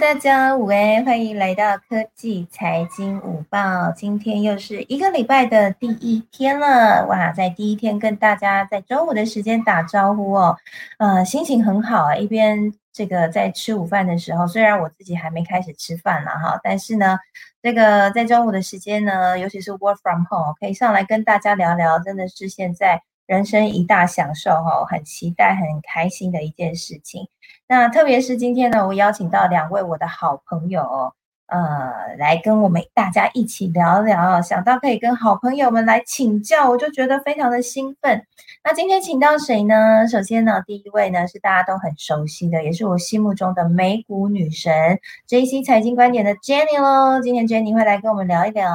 大家午安，欢迎来到科技财经午报。今天又是一个礼拜的第一天了，哇，在第一天跟大家在中午的时间打招呼哦，呃，心情很好啊。一边这个在吃午饭的时候，虽然我自己还没开始吃饭了哈，但是呢，这个在中午的时间呢，尤其是 work from home，可以上来跟大家聊聊，真的是现在人生一大享受哈，很期待、很开心的一件事情。那特别是今天呢，我邀请到两位我的好朋友，呃，来跟我们大家一起聊聊。想到可以跟好朋友们来请教，我就觉得非常的兴奋。那今天请到谁呢？首先呢，第一位呢是大家都很熟悉的，也是我心目中的美股女神 J C 财经观点的 Jenny 喽。今天 Jenny 会来跟我们聊一聊。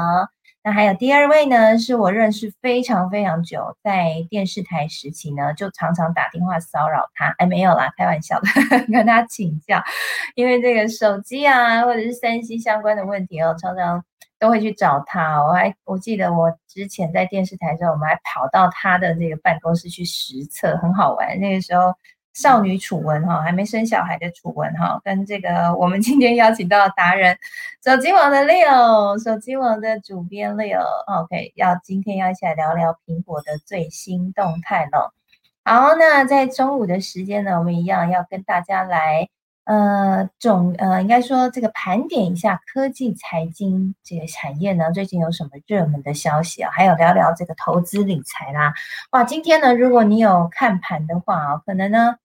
那还有第二位呢，是我认识非常非常久，在电视台时期呢，就常常打电话骚扰他。哎，没有啦，开玩笑的，跟他请教，因为这个手机啊，或者是三 C 相关的问题哦，常常都会去找他。我还我记得我之前在电视台的时候，我们还跑到他的这个办公室去实测，很好玩。那个时候。少女楚文哈，还没生小孩的楚文哈，跟这个我们今天邀请到达人，手机网的 Leo，手机网的主编 Leo，OK，要今天要一起来聊聊苹果的最新动态了。好，那在中午的时间呢，我们一样要跟大家来。呃，总呃，应该说这个盘点一下科技财经这个产业呢，最近有什么热门的消息啊？还有聊聊这个投资理财啦。哇，今天呢，如果你有看盘的话啊，可能呢。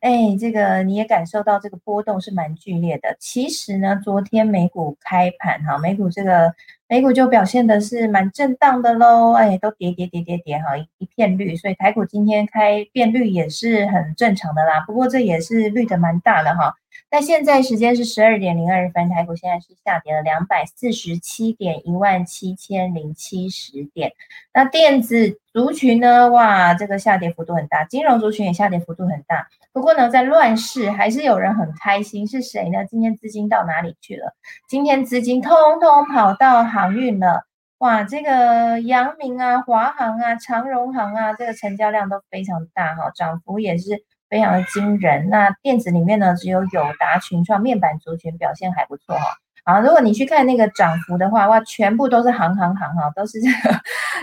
哎，这个你也感受到这个波动是蛮剧烈的。其实呢，昨天美股开盘哈，美股这个美股就表现的是蛮震荡的喽。哎，都跌跌跌跌跌哈，一一片绿，所以台股今天开变绿也是很正常的啦。不过这也是绿的蛮大的哈。那现在时间是十二点零二分，台股现在是下跌了两百四十七点，一万七千零七十点。那电子族群呢？哇，这个下跌幅度很大，金融族群也下跌幅度很大。不过呢，在乱世还是有人很开心，是谁呢？今天资金到哪里去了？今天资金通通跑到航运了。哇，这个阳明啊、华航啊、长荣航啊，这个成交量都非常大哈，涨幅也是。非常的惊人。那电子里面呢，只有友达、群创面板族群表现还不错哈。好，如果你去看那个涨幅的话，哇，全部都是行行行哈，都是这 个，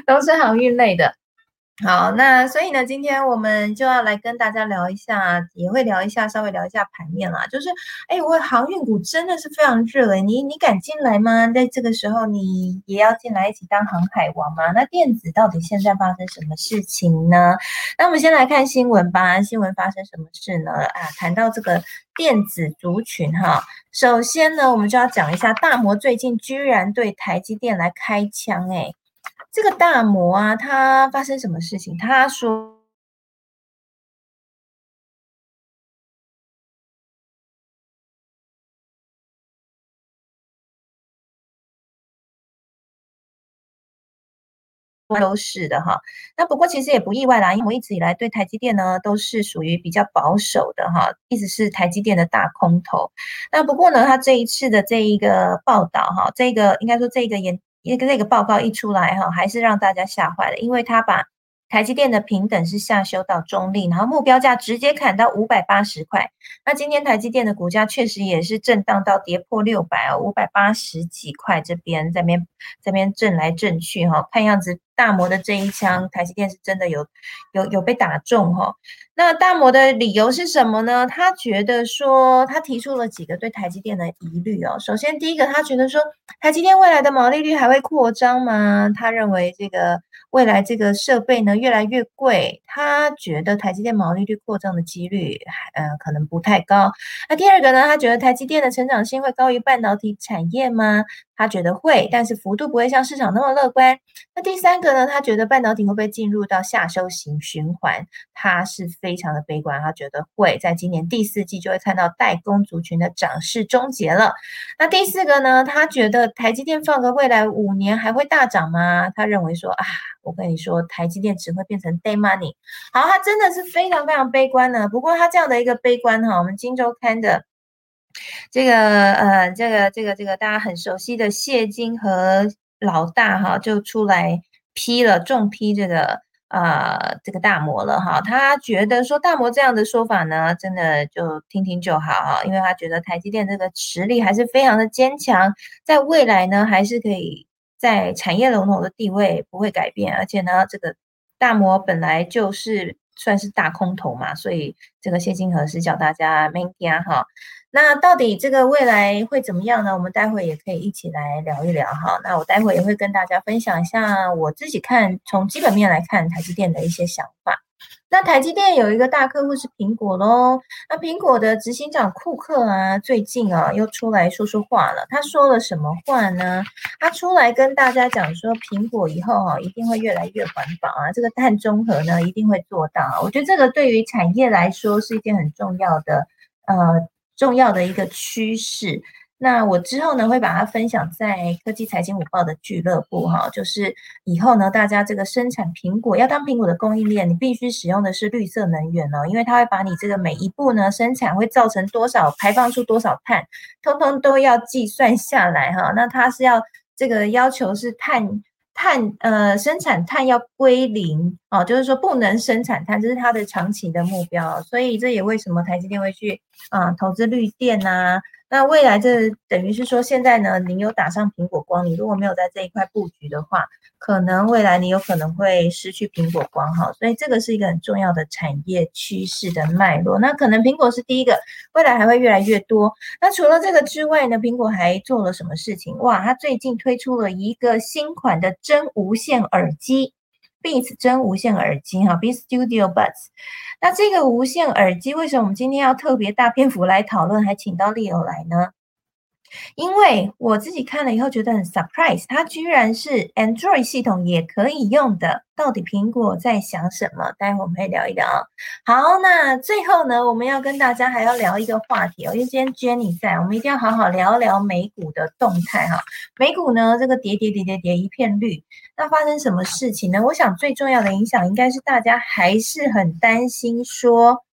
都是航运类的。好，那所以呢，今天我们就要来跟大家聊一下，也会聊一下，稍微聊一下盘面啦。就是，哎，我航运股真的是非常热哎，你你敢进来吗？在这个时候，你也要进来一起当航海王吗？那电子到底现在发生什么事情呢？那我们先来看新闻吧。新闻发生什么事呢？啊，谈到这个电子族群哈，首先呢，我们就要讲一下大摩最近居然对台积电来开枪哎。这个大摩啊，他发生什么事情？他说都是的哈。那不过其实也不意外啦，因为我一直以来对台积电呢都是属于比较保守的哈，一直是台积电的大空头。那不过呢，他这一次的这一个报道哈，这个应该说这个研。那个那个报告一出来哈，还是让大家吓坏了，因为他把台积电的平等是下修到中立，然后目标价直接砍到五百八十块。那今天台积电的股价确实也是震荡到跌破六百啊，五百八十几块这边在边这边震来震去哈，看样子大摩的这一枪，台积电是真的有有有被打中哈。那大摩的理由是什么呢？他觉得说，他提出了几个对台积电的疑虑哦。首先，第一个，他觉得说，台积电未来的毛利率还会扩张吗？他认为这个未来这个设备呢越来越贵，他觉得台积电毛利率扩张的几率还呃可能不太高。那第二个呢，他觉得台积电的成长性会高于半导体产业吗？他觉得会，但是幅度不会像市场那么乐观。那第三个呢？他觉得半导体会不会进入到下修型循环？他是非常的悲观，他觉得会在今年第四季就会看到代工族群的涨势终结了。那第四个呢？他觉得台积电放个未来五年还会大涨吗？他认为说啊，我跟你说，台积电只会变成 day money。好，他真的是非常非常悲观呢。不过他这样的一个悲观哈，我们金周刊的。这个呃，这个这个这个大家很熟悉的谢金和老大哈，就出来批了重批这个呃这个大摩了哈。他觉得说大摩这样的说法呢，真的就听听就好哈，因为他觉得台积电这个实力还是非常的坚强，在未来呢还是可以在产业龙头的地位不会改变，而且呢这个大摩本来就是算是大空头嘛，所以这个谢金和是叫大家 man 哈。那到底这个未来会怎么样呢？我们待会也可以一起来聊一聊哈。那我待会也会跟大家分享一下我自己看从基本面来看台积电的一些想法。那台积电有一个大客户是苹果喽。那苹果的执行长库克啊，最近啊又出来说说话了。他说了什么话呢？他出来跟大家讲说，苹果以后啊一定会越来越环保啊，这个碳中和呢一定会做到。我觉得这个对于产业来说是一件很重要的呃。重要的一个趋势，那我之后呢会把它分享在科技财经午报的俱乐部哈，就是以后呢大家这个生产苹果要当苹果的供应链，你必须使用的是绿色能源哦，因为它会把你这个每一步呢生产会造成多少排放出多少碳，通通都要计算下来哈。那它是要这个要求是碳。碳呃，生产碳要归零哦，就是说不能生产碳，这是它的长期的目标。所以这也为什么台积电会去啊投资绿电呐？那未来这等于是说，现在呢，你有打上苹果光，你如果没有在这一块布局的话。可能未来你有可能会失去苹果光哈，所以这个是一个很重要的产业趋势的脉络。那可能苹果是第一个，未来还会越来越多。那除了这个之外呢，苹果还做了什么事情？哇，它最近推出了一个新款的真无线耳机，Beats 真无线耳机哈，Beats Studio Buds。那这个无线耳机为什么我们今天要特别大篇幅来讨论，还请到 Leo 来呢？因为我自己看了以后觉得很 surprise，它居然是 Android 系统也可以用的。到底苹果在想什么？待会我们会聊一聊。好，那最后呢，我们要跟大家还要聊一个话题哦，因为今天 Jenny 在，我们一定要好好聊聊美股的动态哈。美股呢，这个跌跌跌跌跌一片绿，那发生什么事情呢？我想最重要的影响应该是大家还是很担心说。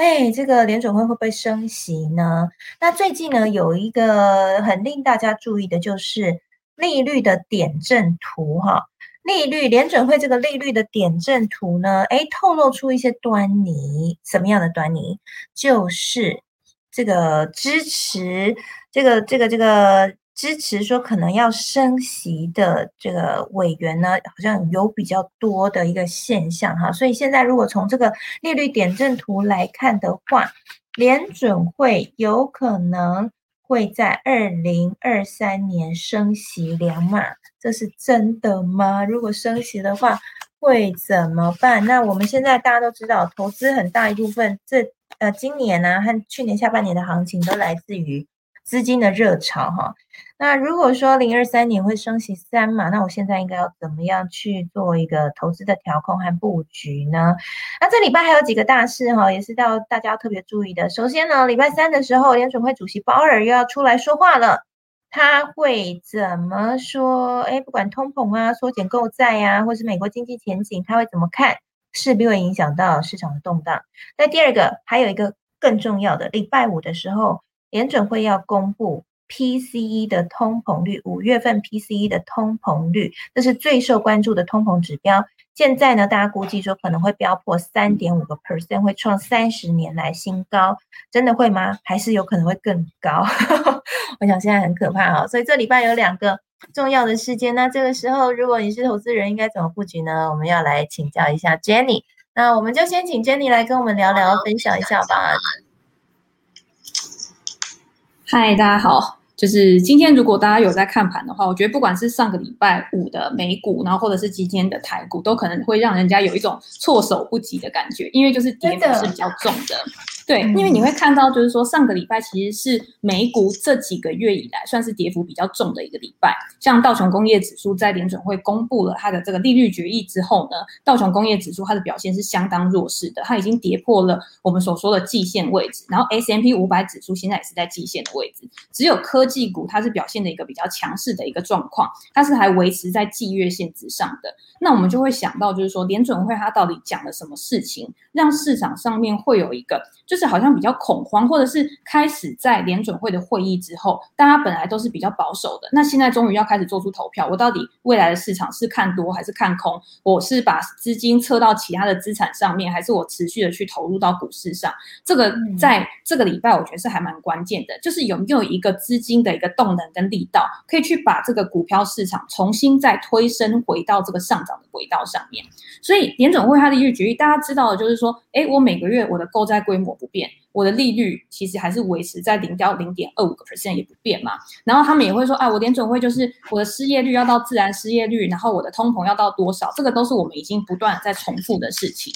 哎，这个联准会会不会升息呢？那最近呢，有一个很令大家注意的，就是利率的点阵图哈。利率联准会这个利率的点阵图呢，哎，透露出一些端倪。什么样的端倪？就是这个支持这个这个这个。支持说可能要升息的这个委员呢，好像有比较多的一个现象哈，所以现在如果从这个利率点阵图来看的话，联准会有可能会在二零二三年升息两码，这是真的吗？如果升息的话会怎么办？那我们现在大家都知道，投资很大一部分，这呃今年呢和去年下半年的行情都来自于。资金的热潮哈，那如果说零二三年会升息三嘛，那我现在应该要怎么样去做一个投资的调控和布局呢？那这礼拜还有几个大事哈，也是到大家要特别注意的。首先呢，礼拜三的时候，联准会主席鲍尔又要出来说话了，他会怎么说？哎，不管通膨啊、缩减购债呀，或是美国经济前景，他会怎么看？势必会影响到市场的动荡。那第二个，还有一个更重要的，礼拜五的时候。联准会要公布 PCE 的通膨率，五月份 PCE 的通膨率，这是最受关注的通膨指标。现在呢，大家估计说可能会飙破三点五个 percent，会创三十年来新高。真的会吗？还是有可能会更高？我想现在很可怕啊！所以这礼拜有两个重要的事件。那这个时候，如果你是投资人，应该怎么布局呢？我们要来请教一下 Jenny。那我们就先请 Jenny 来跟我们聊聊，分享一下吧。嗨，大家好。就是今天，如果大家有在看盘的话，我觉得不管是上个礼拜五的美股，然后或者是今天的台股，都可能会让人家有一种措手不及的感觉，因为就是跌幅是比较重的。对，因为你会看到，就是说上个礼拜其实是美股这几个月以来算是跌幅比较重的一个礼拜。像道琼工业指数在联准会公布了它的这个利率决议之后呢，道琼工业指数它的表现是相当弱势的，它已经跌破了我们所说的季线位置。然后 S M P 五百指数现在也是在季线的位置，只有科技股它是表现的一个比较强势的一个状况，它是还维持在季月线之上的。那我们就会想到，就是说联准会它到底讲了什么事情，让市场上面会有一个，就是好像比较恐慌，或者是开始在联准会的会议之后，大家本来都是比较保守的，那现在终于要开始做出投票，我到底未来的市场是看多还是看空？我是把资金撤到其他的资产上面，还是我持续的去投入到股市上？这个在这个礼拜，我觉得是还蛮关键的，就是有没有一个资金的一个动能跟力道，可以去把这个股票市场重新再推升回到这个上涨。的轨道上面，所以联准会它的利率决议，大家知道的就是说，哎，我每个月我的购债规模不变，我的利率其实还是维持在零到零点二五个 percent 也不变嘛。然后他们也会说，啊，我联准会就是我的失业率要到自然失业率，然后我的通膨要到多少，这个都是我们已经不断在重复的事情。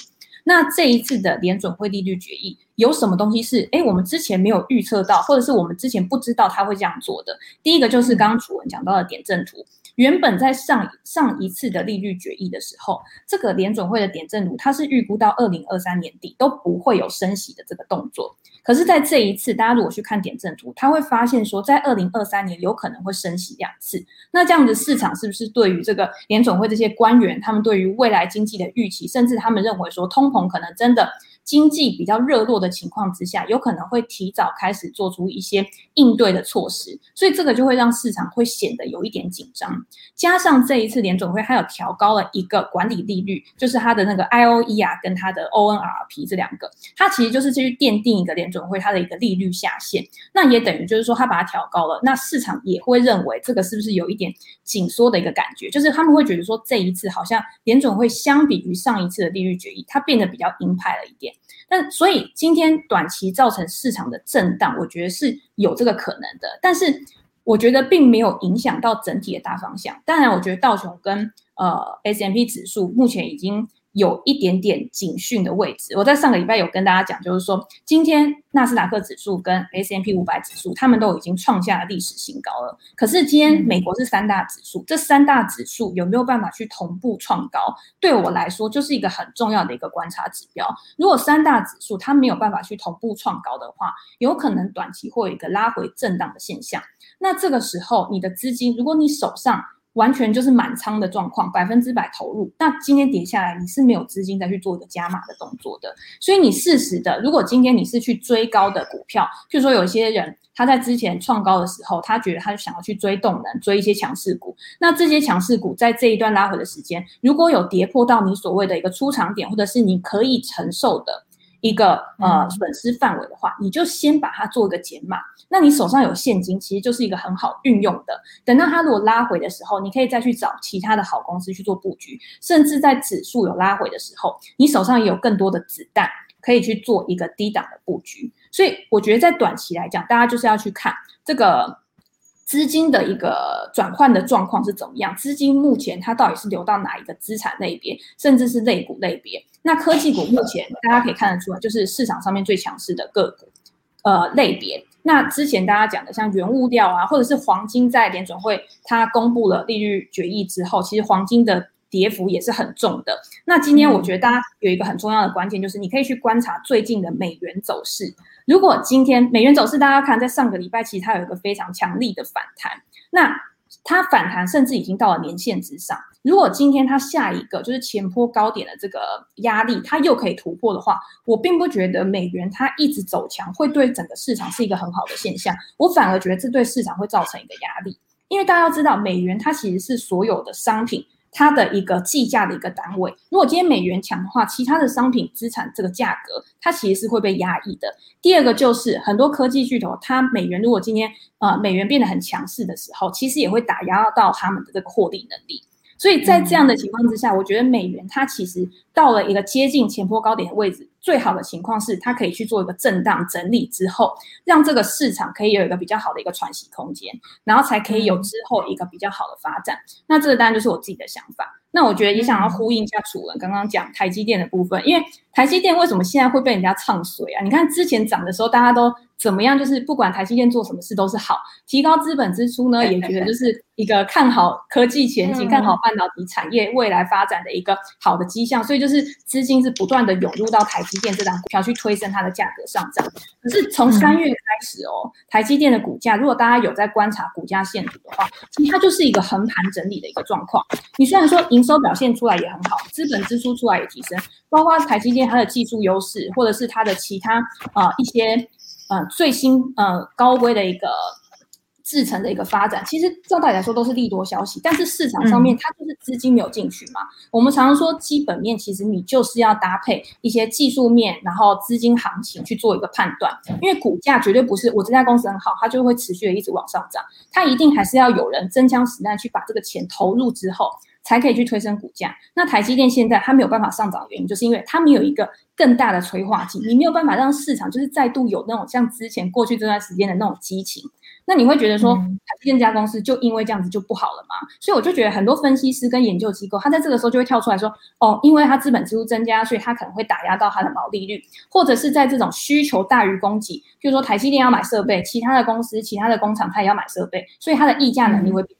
那这一次的联准会利率决议有什么东西是，哎，我们之前没有预测到，或者是我们之前不知道他会这样做的？第一个就是刚刚楚文讲到的点阵图。原本在上上一次的利率决议的时候，这个联准会的点阵图，它是预估到二零二三年底都不会有升息的这个动作。可是，在这一次，大家如果去看点阵图，他会发现说，在二零二三年有可能会升息两次。那这样子市场是不是对于这个联准会这些官员，他们对于未来经济的预期，甚至他们认为说通膨可能真的？经济比较热络的情况之下，有可能会提早开始做出一些应对的措施，所以这个就会让市场会显得有一点紧张。加上这一次联总会还有调高了一个管理利率，就是它的那个 I O E 啊，跟它的 O N R P 这两个，它其实就是去奠定一个联总会它的一个利率下限。那也等于就是说，它把它调高了，那市场也会认为这个是不是有一点紧缩的一个感觉？就是他们会觉得说，这一次好像联总会相比于上一次的利率决议，它变得比较鹰派了一点。但所以今天短期造成市场的震荡，我觉得是有这个可能的。但是我觉得并没有影响到整体的大方向。当然，我觉得道琼跟呃 S M P 指数目前已经。有一点点警讯的位置。我在上个礼拜有跟大家讲，就是说今天纳斯达克指数跟 S M P 五百指数，他们都已经创下了历史新高了。可是今天美国是三大指数，这三大指数有没有办法去同步创高？对我来说，就是一个很重要的一个观察指标。如果三大指数它没有办法去同步创高的话，有可能短期会有一个拉回震荡的现象。那这个时候，你的资金，如果你手上，完全就是满仓的状况，百分之百投入。那今天跌下来，你是没有资金再去做一个加码的动作的。所以你适时的，如果今天你是去追高的股票，就说有些人他在之前创高的时候，他觉得他想要去追动能，追一些强势股。那这些强势股在这一段拉回的时间，如果有跌破到你所谓的一个出场点，或者是你可以承受的。一个呃损失范围的话，你就先把它做一个减码。那你手上有现金，其实就是一个很好运用的。等到它如果拉回的时候，你可以再去找其他的好公司去做布局。甚至在指数有拉回的时候，你手上也有更多的子弹可以去做一个低档的布局。所以我觉得在短期来讲，大家就是要去看这个。资金的一个转换的状况是怎么样？资金目前它到底是流到哪一个资产类别，甚至是类股类别？那科技股目前大家可以看得出来，就是市场上面最强势的个股，呃，类别。那之前大家讲的像原物料啊，或者是黄金，在联准会它公布了利率决议之后，其实黄金的跌幅也是很重的。那今天我觉得大家有一个很重要的关键，就是你可以去观察最近的美元走势。如果今天美元走势，大家看，在上个礼拜其实它有一个非常强力的反弹，那它反弹甚至已经到了年线之上。如果今天它下一个就是前坡高点的这个压力，它又可以突破的话，我并不觉得美元它一直走强会对整个市场是一个很好的现象，我反而觉得这对市场会造成一个压力，因为大家要知道，美元它其实是所有的商品。它的一个计价的一个单位，如果今天美元强的话，其他的商品资产这个价格它其实是会被压抑的。第二个就是很多科技巨头，它美元如果今天呃美元变得很强势的时候，其实也会打压到他们的这个获利能力。所以在这样的情况之下，我觉得美元它其实到了一个接近前坡高点的位置，最好的情况是它可以去做一个震荡整理之后，让这个市场可以有一个比较好的一个喘息空间，然后才可以有之后一个比较好的发展。那这个当然就是我自己的想法。那我觉得也想要呼应一下楚文刚刚讲台积电的部分，因为台积电为什么现在会被人家唱衰啊？你看之前涨的时候，大家都。怎么样？就是不管台积电做什么事都是好，提高资本支出呢，也觉得就是一个看好科技前景、看好半导体产业未来发展的一个好的迹象。所以就是资金是不断的涌入到台积电这张股票去推升它的价格上涨。可是从三月开始哦，台积电的股价，如果大家有在观察股价线图的话，其实它就是一个横盘整理的一个状况。你虽然说营收表现出来也很好，资本支出出来也提升，包括台积电它的技术优势，或者是它的其他啊一些。呃，最新呃高规的一个制成的一个发展，其实照道理来说都是利多消息，但是市场上面它就是资金没有进去嘛。我们常常说基本面，其实你就是要搭配一些技术面，然后资金行情去做一个判断，因为股价绝对不是我这家公司很好，它就会持续的一直往上涨，它一定还是要有人真枪实弹去把这个钱投入之后。才可以去推升股价。那台积电现在它没有办法上涨的原因，就是因为它没有一个更大的催化剂，你没有办法让市场就是再度有那种像之前过去这段时间的那种激情。那你会觉得说台积电这家公司就因为这样子就不好了吗？所以我就觉得很多分析师跟研究机构，他在这个时候就会跳出来说，哦，因为它资本支出增加，所以它可能会打压到它的毛利率，或者是在这种需求大于供给，就是说台积电要买设备，其他的公司、其他的工厂它也要买设备，所以它的溢价能力会比。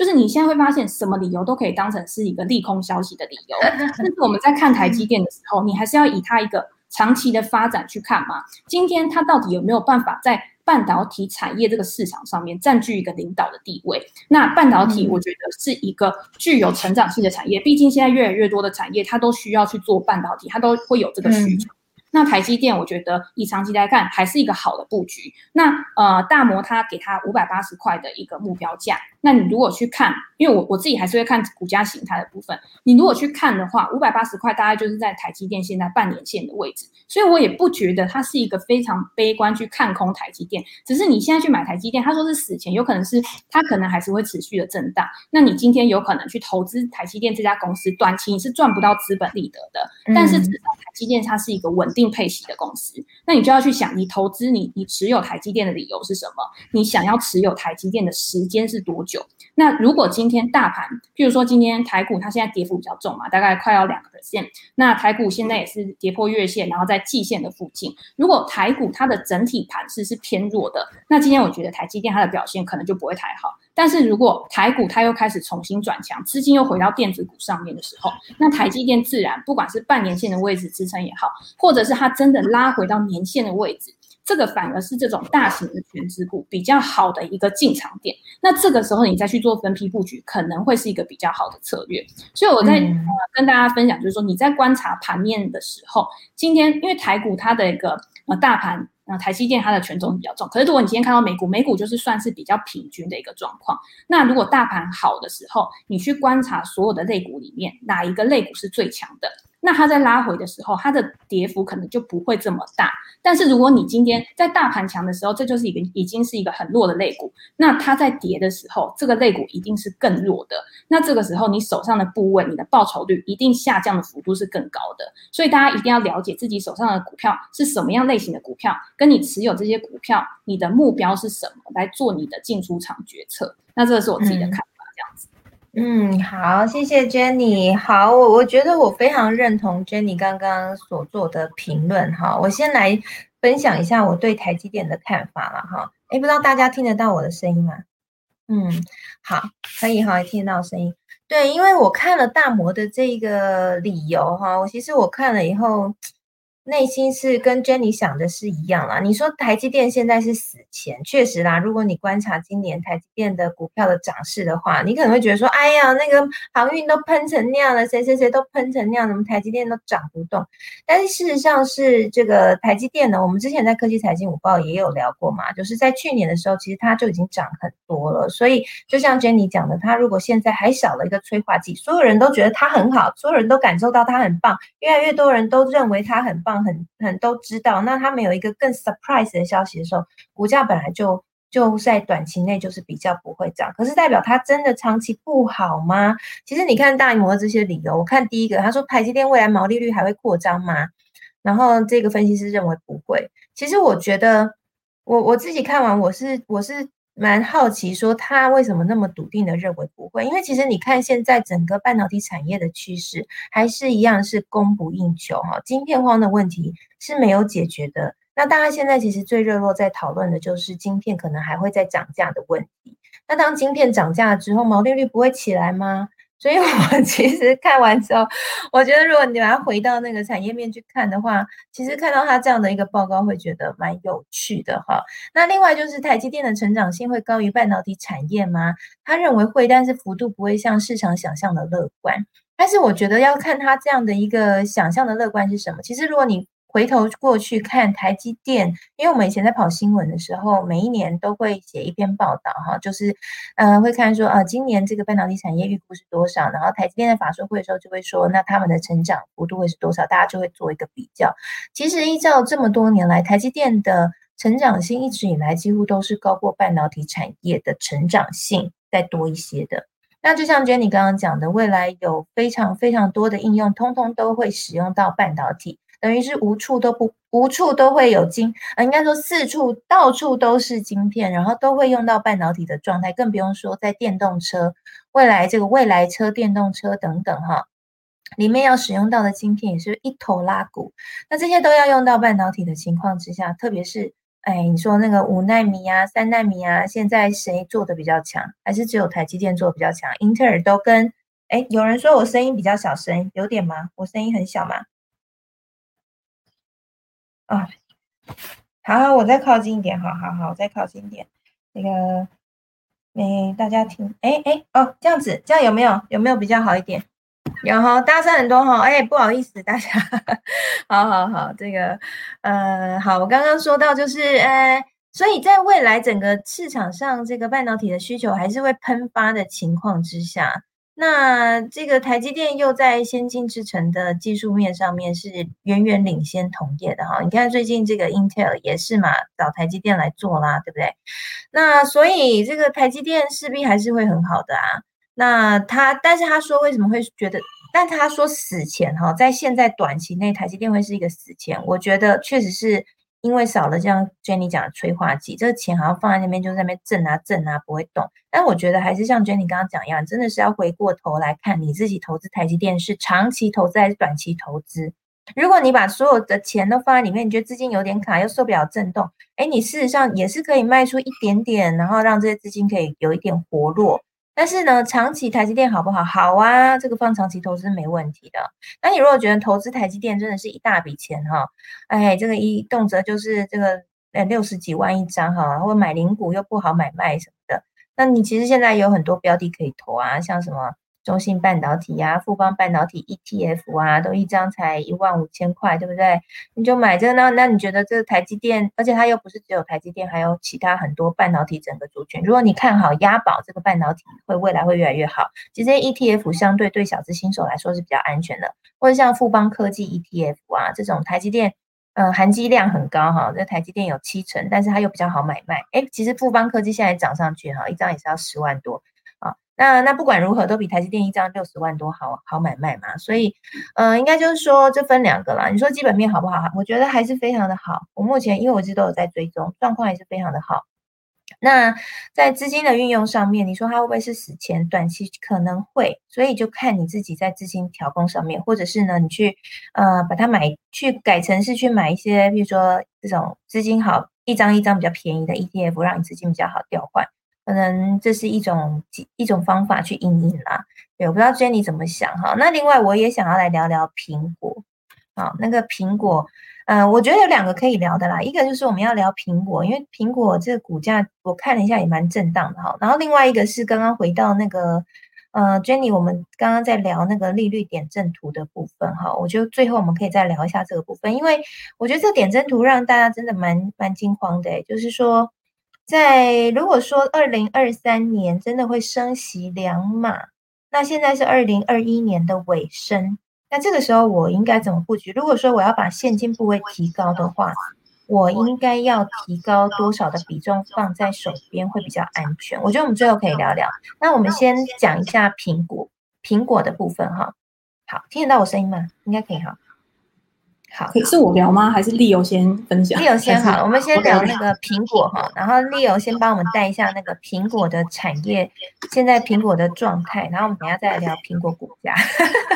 就是你现在会发现，什么理由都可以当成是一个利空消息的理由。但是我们在看台积电的时候，你还是要以它一个长期的发展去看嘛。今天它到底有没有办法在半导体产业这个市场上面占据一个领导的地位？那半导体我觉得是一个具有成长性的产业，毕竟现在越来越多的产业它都需要去做半导体，它都会有这个需求。那台积电，我觉得以长期来看还是一个好的布局。那呃，大摩它给它五百八十块的一个目标价。那你如果去看，因为我我自己还是会看股价形态的部分。你如果去看的话，五百八十块大概就是在台积电现在半年线的位置，所以我也不觉得它是一个非常悲观去看空台积电。只是你现在去买台积电，他说是死钱，有可能是它可能还是会持续的震荡。那你今天有可能去投资台积电这家公司，短期你是赚不到资本利得的。但是至少台积电它是一个稳定定配息的公司，那你就要去想，你投资你你持有台积电的理由是什么？你想要持有台积电的时间是多久？那如果今天大盘，譬如说今天台股它现在跌幅比较重嘛，大概快要两个 percent，那台股现在也是跌破月线，然后在季线的附近。如果台股它的整体盘势是偏弱的，那今天我觉得台积电它的表现可能就不会太好。但是如果台股它又开始重新转强，资金又回到电子股上面的时候，那台积电自然不管是半年线的位置支撑也好，或者是它真的拉回到年线的位置。这个反而是这种大型的全职股比较好的一个进场点，那这个时候你再去做分批布局，可能会是一个比较好的策略。所以我在跟大家分享，就是说你在观察盘面的时候，今天因为台股它的一个呃大盘。那台积电它的权重比较重，可是如果你今天看到美股，美股就是算是比较平均的一个状况。那如果大盘好的时候，你去观察所有的类股里面，哪一个类股是最强的？那它在拉回的时候，它的跌幅可能就不会这么大。但是如果你今天在大盘强的时候，这就是一个已经是一个很弱的类股，那它在跌的时候，这个类股一定是更弱的。那这个时候你手上的部位，你的报酬率一定下降的幅度是更高的。所以大家一定要了解自己手上的股票是什么样类型的股票，跟你持有这些股票，你的目标是什么，来做你的进出场决策。那这个是我自己的看法。嗯，好，谢谢 Jenny。好，我我觉得我非常认同 Jenny 刚刚所做的评论哈。我先来分享一下我对台积电的看法了哈。哎，不知道大家听得到我的声音吗？嗯，好，可以哈，听得到声音。对，因为我看了大摩的这个理由哈，我其实我看了以后。内心是跟 Jenny 想的是一样啦。你说台积电现在是死钱，确实啦。如果你观察今年台积电的股票的涨势的话，你可能会觉得说，哎呀，那个航运都喷成那样了，谁谁谁都喷成那样，怎么台积电都涨不动？但是事实上是这个台积电呢，我们之前在科技财经午报也有聊过嘛，就是在去年的时候，其实它就已经涨很多了。所以就像 Jenny 讲的，它如果现在还少了一个催化剂，所有人都觉得它很好，所有人都感受到它很棒，越来越多人都认为它很棒。很很都知道，那他们有一个更 surprise 的消息的时候，股价本来就就在短期内就是比较不会涨，可是代表它真的长期不好吗？其实你看大摩这些理由，我看第一个他说台积电未来毛利率还会扩张吗？然后这个分析师认为不会。其实我觉得我我自己看完，我是我是蛮好奇，说他为什么那么笃定的认为不会？因为其实你看现在整个半导体产业的趋势，还是一样是供不应求哈，晶片荒的问题是没有解决的。那大家现在其实最热络在讨论的就是晶片可能还会再涨价的问题。那当晶片涨价之后，毛利率不会起来吗？所以我 其实看完之后，我觉得如果你把它回到那个产业面去看的话，其实看到它这样的一个报告，会觉得蛮有趣的哈。那另外就是台积电的成长性会高于半导体产业吗？他认为会，但是幅度不会像市场想象的乐观。但是我觉得要看他这样的一个想象的乐观是什么。其实如果你回头过去看台积电，因为我们以前在跑新闻的时候，每一年都会写一篇报道哈，就是呃会看说啊，今年这个半导体产业预估是多少，然后台积电在法说会的时候就会说，那他们的成长幅度会是多少，大家就会做一个比较。其实依照这么多年来，台积电的成长性一直以来几乎都是高过半导体产业的成长性再多一些的。那就像 Jenny 刚刚讲的，未来有非常非常多的应用，通通都会使用到半导体。等于是无处都不无处都会有晶，呃，应该说四处到处都是晶片，然后都会用到半导体的状态，更不用说在电动车未来这个未来车、电动车等等哈，里面要使用到的晶片也是一头拉骨。那这些都要用到半导体的情况之下，特别是哎，你说那个五纳米啊、三纳米啊，现在谁做的比较强？还是只有台积电做的比较强？英特尔都跟哎，有人说我声音比较小声，有点吗？我声音很小吗？啊，好，我再靠近一点，好好好，我再靠近一点，那个，哎，大家听，哎哎，哦，这样子，这样有没有有没有比较好一点？有哈，大声很多哈，哎，不好意思，大家，好好好，这个，呃，好，我刚刚说到就是，呃，所以在未来整个市场上，这个半导体的需求还是会喷发的情况之下。那这个台积电又在先进制程的技术面上面是远远领先同业的哈，你看最近这个 Intel 也是嘛，找台积电来做啦，对不对？那所以这个台积电势必还是会很好的啊。那他，但是他说为什么会觉得？但他说死钱哈，在现在短期内台积电会是一个死钱，我觉得确实是。因为少了这样 Jenny 讲的催化剂，这个钱好像放在那边就在那边震啊震啊不会动。但我觉得还是像 Jenny 刚刚讲一样，真的是要回过头来看你自己投资台积电是长期投资还是短期投资。如果你把所有的钱都放在里面，你觉得资金有点卡又受不了震动，哎，你事实上也是可以卖出一点点，然后让这些资金可以有一点活络。但是呢，长期台积电好不好？好啊，这个放长期投资没问题的。那你如果觉得投资台积电真的是一大笔钱哈，哎，这个一动辄就是这个呃六十几万一张哈，或买零股又不好买卖什么的，那你其实现在有很多标的可以投啊，像什么。中芯半导体呀，富邦半导体 ETF 啊，都一张才一万五千块，对不对？你就买这个呢？那你觉得这个台积电，而且它又不是只有台积电，还有其他很多半导体整个族群。如果你看好押宝这个半导体会未来会越来越好，其实 ETF 相对对小资新手来说是比较安全的，或者像富邦科技 ETF 啊这种台积电，嗯，含积量很高哈，这台积电有七成，但是它又比较好买卖。哎，其实富邦科技现在涨上去哈，一张也是要十万多。啊那那不管如何，都比台积电一张六十万多好好买卖嘛，所以，嗯，应该就是说这分两个啦。你说基本面好不好？我觉得还是非常的好。我目前因为我一直都有在追踪，状况也是非常的好。那在资金的运用上面，你说它会不会是死钱？短期可能会，所以就看你自己在资金调控上面，或者是呢，你去呃把它买去改成是去买一些，比如说这种资金好一张一张比较便宜的 ETF，让你资金比较好调换。可能这是一种一种方法去应应啦，对，我不知道 Jenny 怎么想哈。那另外我也想要来聊聊苹果，好，那个苹果，嗯，我觉得有两个可以聊的啦，一个就是我们要聊苹果，因为苹果这个股价我看了一下也蛮震荡的哈。然后另外一个是刚刚回到那个，呃，Jenny，我们刚刚在聊那个利率点阵图的部分哈，我觉得最后我们可以再聊一下这个部分，因为我觉得这点阵图让大家真的蛮蛮惊慌的，就是说。在如果说二零二三年真的会升息两码，那现在是二零二一年的尾声，那这个时候我应该怎么布局？如果说我要把现金部位提高的话，我应该要提高多少的比重放在手边会比较安全？我觉得我们最后可以聊聊。那我们先讲一下苹果，苹果的部分哈。好，听得到我声音吗？应该可以哈。好，是我聊吗？还是 Leo 先分享？Leo 先好，我们先聊那个苹果哈，然后 Leo 先帮我们带一下那个苹果的产业，现在苹果的状态，然后我们等下再来聊苹果股价，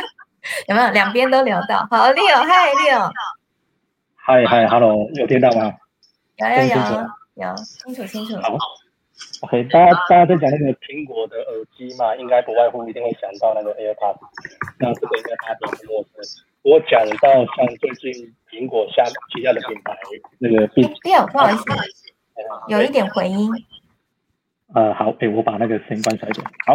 有没有？两边都聊到。好，Leo，嗨，Leo，嗨嗨，Hello，有听到吗？有有有有，清楚清楚。好，OK，大家大家在讲那个苹果的耳机嘛，应该不外乎一定会想到那个 AirPods，那这个应该大家比较陌生。我讲到像最近苹果下旗下的品牌那个 B，不好意思，有一点回音。呃，好，哎，我把那个声音关小一点。好，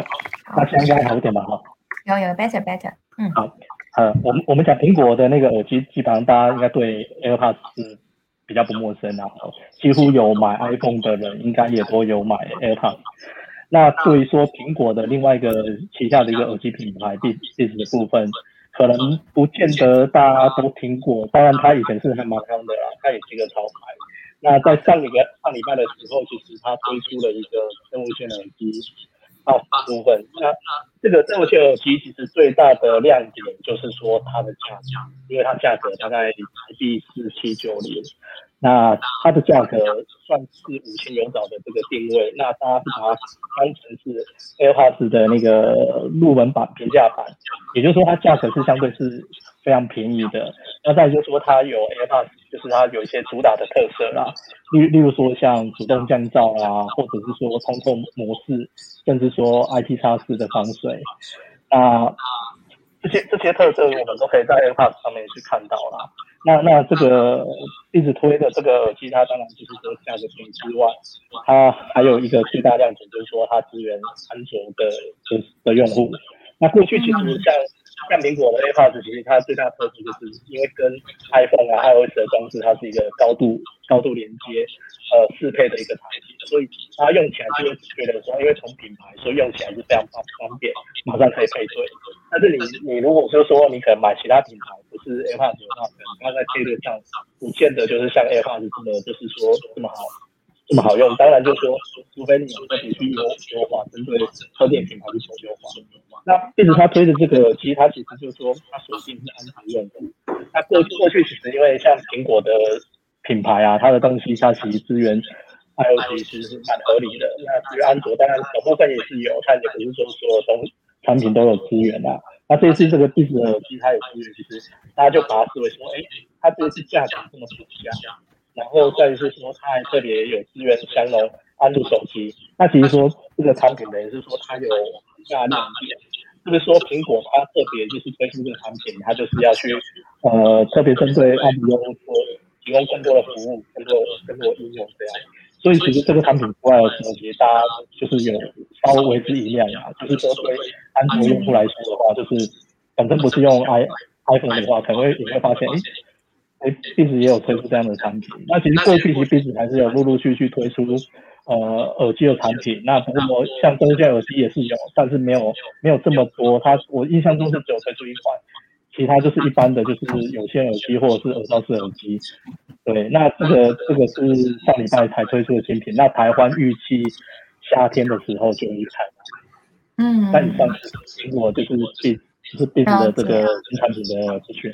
那现在应该好一点吧？哈，有有，better better，嗯，好，呃，我们我们讲苹果的那个耳机，基本上大家应该对 AirPods 是比较不陌生然啊，几乎有买 iPhone 的人应该也都有买 AirPods。那对于说苹果的另外一个旗下的一个耳机品牌 b b s 的部分。可能不见得大家都听过，当然他以前是很蛮红的啦，他也是一个潮牌。那在上一个上礼拜的时候，其实他推出了一个生物线耳机，啊部分。那这个生物线耳机其实最大的亮点就是说它的价格，因为它价格大概台币四七九零。那它的价格算是五千元找的这个定位，那大家是把它当成是 AirPods 的那个入门版、平价版，也就是说它价格是相对是非常便宜的。那再就是说它有 AirPods，就是它有一些主打的特色啦，例例如说像主动降噪啊，或者是说通透模式，甚至说 IP 叉四的防水，那这些这些特征我们都可以在 AirPods 上面去看到啦。那那这个一直推的这个耳机，它当然就是说价格便宜之外，它还有一个最大亮点就是说它支援安卓的的的用户。那过去其实像像苹果的 AirPods，其实它最大的特色就是因为跟 iPhone 啊 iOS 的装置，它是一个高度高度连接呃适配的一个产品，所以它用起来就会觉得说，因为从品牌所以用起来是非常方方便，马上可以配对。但是你你如果就说你可能买其他品牌不是 AirPods 的话，可能它在配对上不见得就是像 AirPods 这么就是说这么好。这么好用，当然就是说，除非你有特别去优优化，针对车电品牌去做优化。那其实他推的这个，其实他其实就是说，他锁定是安卓用的。那过过去其实因为像苹果的品牌啊，它的东西它其实资源还有其实是蛮合理的。那至于安卓，当然小部分也是有，但也不是说所有东产品都有资源啊。那这次这个壁纸耳机它有资源，其实大家就把它视为说，哎，它这次价格这么低价。然后再是说，它还特别有资源相容安卓手机。那其实说这个产品呢，也是说它有大亮点，就是说苹果它特别就是推出这个产品，它就是要去呃特别针对安卓用户提供更多的服务，更多更多应用这样。所以其实这个产品出来的时候，其实大家就是有稍微之一亮啊，就是说对安卓用户来说的话，就是反正不是用 i iPhone 的话，可能会你会发现，哎。哎，壁纸也有推出这样的产品。那其实过去其实壁纸还是有陆陆续续推出呃耳机的产品。那不过像中线耳机也是有，但是没有没有这么多。它我印象中是只有推出一款，其他就是一般的就是有线耳机或者是耳罩式耳机。对，那这个这个是上礼拜才推出的新品。那台湾预期夏天的时候就会开。嗯。那以上是苹果就是壁就是壁纸的这个新产品的资讯。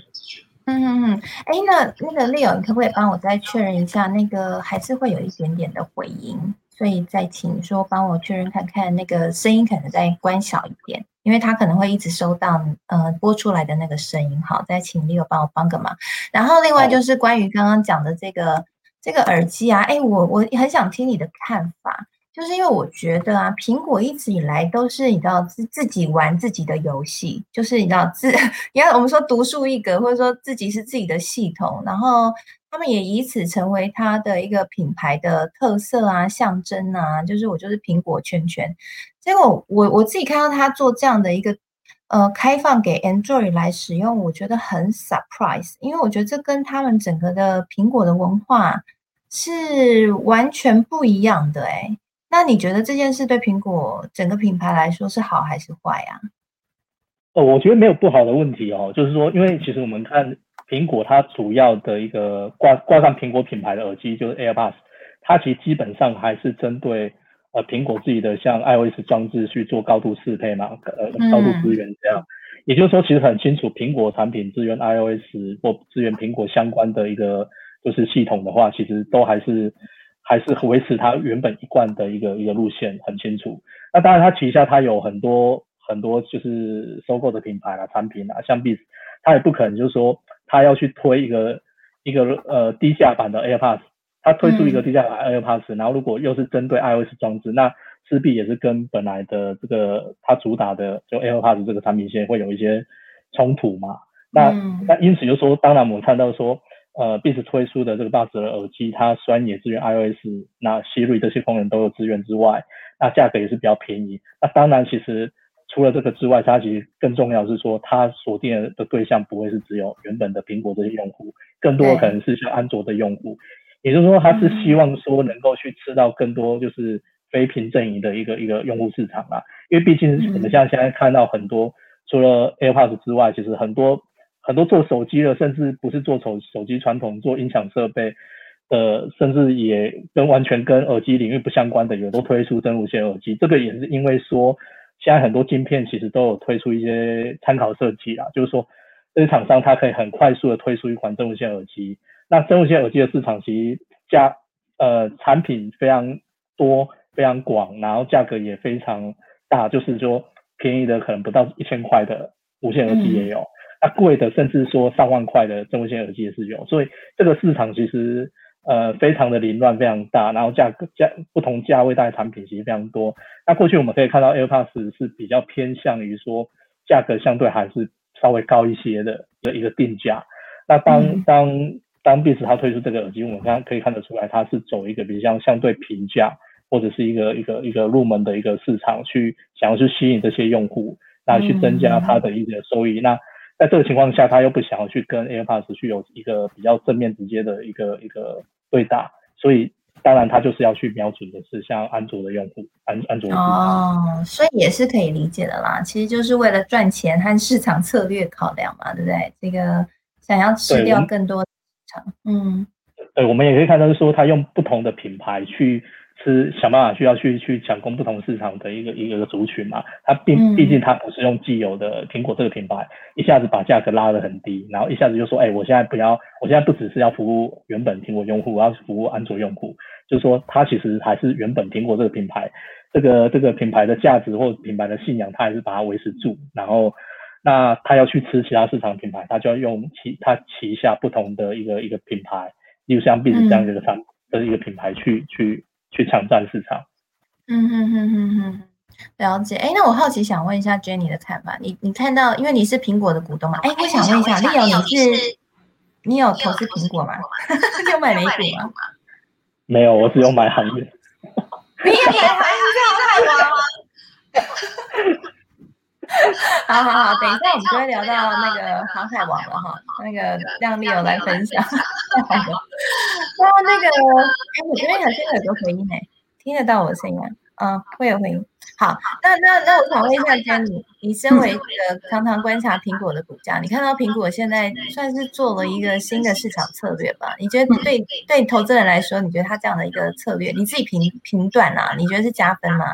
嗯嗯嗯，哎，那那个 Leo，你可不可以帮我再确认一下？那个还是会有一点点的回音，所以再请说帮我确认看看，那个声音可能再关小一点，因为他可能会一直收到呃播出来的那个声音。好，再请 Leo 帮我帮个忙。然后另外就是关于刚刚讲的这个这个耳机啊，哎，我我很想听你的看法。就是因为我觉得啊，苹果一直以来都是你知道自自己玩自己的游戏，就是你知道自 你看我们说独树一格，或者说自己是自己的系统，然后他们也以此成为它的一个品牌的特色啊、象征啊。就是我就是苹果圈圈。结果我我自己看到他做这样的一个呃开放给 Android 来使用，我觉得很 surprise，因为我觉得这跟他们整个的苹果的文化是完全不一样的哎。那你觉得这件事对苹果整个品牌来说是好还是坏啊？哦，我觉得没有不好的问题哦，就是说，因为其实我们看苹果它主要的一个挂挂上苹果品牌的耳机就是 AirPods，它其实基本上还是针对呃苹果自己的像 iOS 装置去做高度适配嘛，呃高度资源这样。也就是说，其实很清楚，苹果产品支援 iOS 或支援苹果相关的一个就是系统的话，其实都还是还是维持它原本一贯的一个一个路线，很清楚。那当然，它旗下它有很多很多就是收购的品牌啊、产品啊，像 b 它也不可能就是说它要去推一个一个呃低价版的 AirPods，它推出一个低价版 AirPods，然后如果又是针对 iOS 装置，那势必也是跟本来的这个它主打的就 AirPods 这个产品线会有一些冲突嘛？那那因此就说，当然我们看到说，呃，Beats 推出的这个 Buds 的耳机，它虽然也支援 iOS，那 Siri 这些功能都有支援之外，那价格也是比较便宜。那当然，其实除了这个之外，它其实更重要是说，它锁定的对象不会是只有原本的苹果这些用户，更多的可能是像安卓的用户。也就是说，它是希望说能够去吃到更多就是。非屏阵营的一个一个用户市场啊，因为毕竟我们像现在看到很多，除了 AirPods 之外，其实很多很多做手机的，甚至不是做手手机传统做音响设备的，甚至也跟完全跟耳机领域不相关的，也都推出真无线耳机。这个也是因为说，现在很多晶片其实都有推出一些参考设计啦，就是说这些厂商它可以很快速的推出一款真无线耳机。那真无线耳机的市场其实价呃产品非常多。非常广，然后价格也非常大，就是说便宜的可能不到一千块的无线耳机也有，那贵的甚至说上万块的真无线耳机也是有，所以这个市场其实呃非常的凌乱，非常大，然后价格价不同价位带的产品其实非常多。那过去我们可以看到 AirPods 是比较偏向于说价格相对还是稍微高一些的的一个定价。那当当当 Beats 它推出这个耳机，我们刚刚可以看得出来，它是走一个比较相对平价。或者是一个一个一个入门的一个市场，去想要去吸引这些用户，那去增加它的一个收益。那在这个情况下，他又不想要去跟 AirPods 去有一个比较正面直接的一个一个对打，所以当然他就是要去瞄准的是像安卓的用户，安安卓哦，所以也是可以理解的啦。其实就是为了赚钱和市场策略考量嘛，对不对？这个想要吃掉更多市场，嗯，对，我们也可以看到是说，他用不同的品牌去。是想办法需要去去抢攻不同市场的一个一个族群嘛？它毕毕竟它不是用既有的苹果这个品牌，一下子把价格拉得很低，然后一下子就说，哎，我现在不要，我现在不只是要服务原本苹果用户，我要服务安卓用户，就是说它其实还是原本苹果这个品牌，这个这个品牌的价值或品牌的信仰，它还是把它维持住。然后那他要去吃其他市场品牌，他就要用其他旗下不同的一个一个品牌，例如像 B 这样一个产的一个品牌去去。去抢占市场。嗯哼哼哼哼，了解。哎，那我好奇想问一下 Jenny 的看法。你你看到，因为你是苹果的股东嘛？哎，我想问一下，Leo，你是你有投资苹果吗？有买美股吗？没有，我只有买航运。你也买航运，太王好好好，等一下我们就会聊到那个航海王了哈。那个让 Leo 来分享。哇，那个，哎，我这边好像有个回音哎，听得到我的声音吗？嗯，会有回音。好，那那那我想问一下 Jenny，你身为一个常常观察苹果的股价，你看到苹果现在算是做了一个新的市场策略吧？你觉得对对投资人来说，你觉得他这样的一个策略，你自己评评断啊？你觉得是加分吗？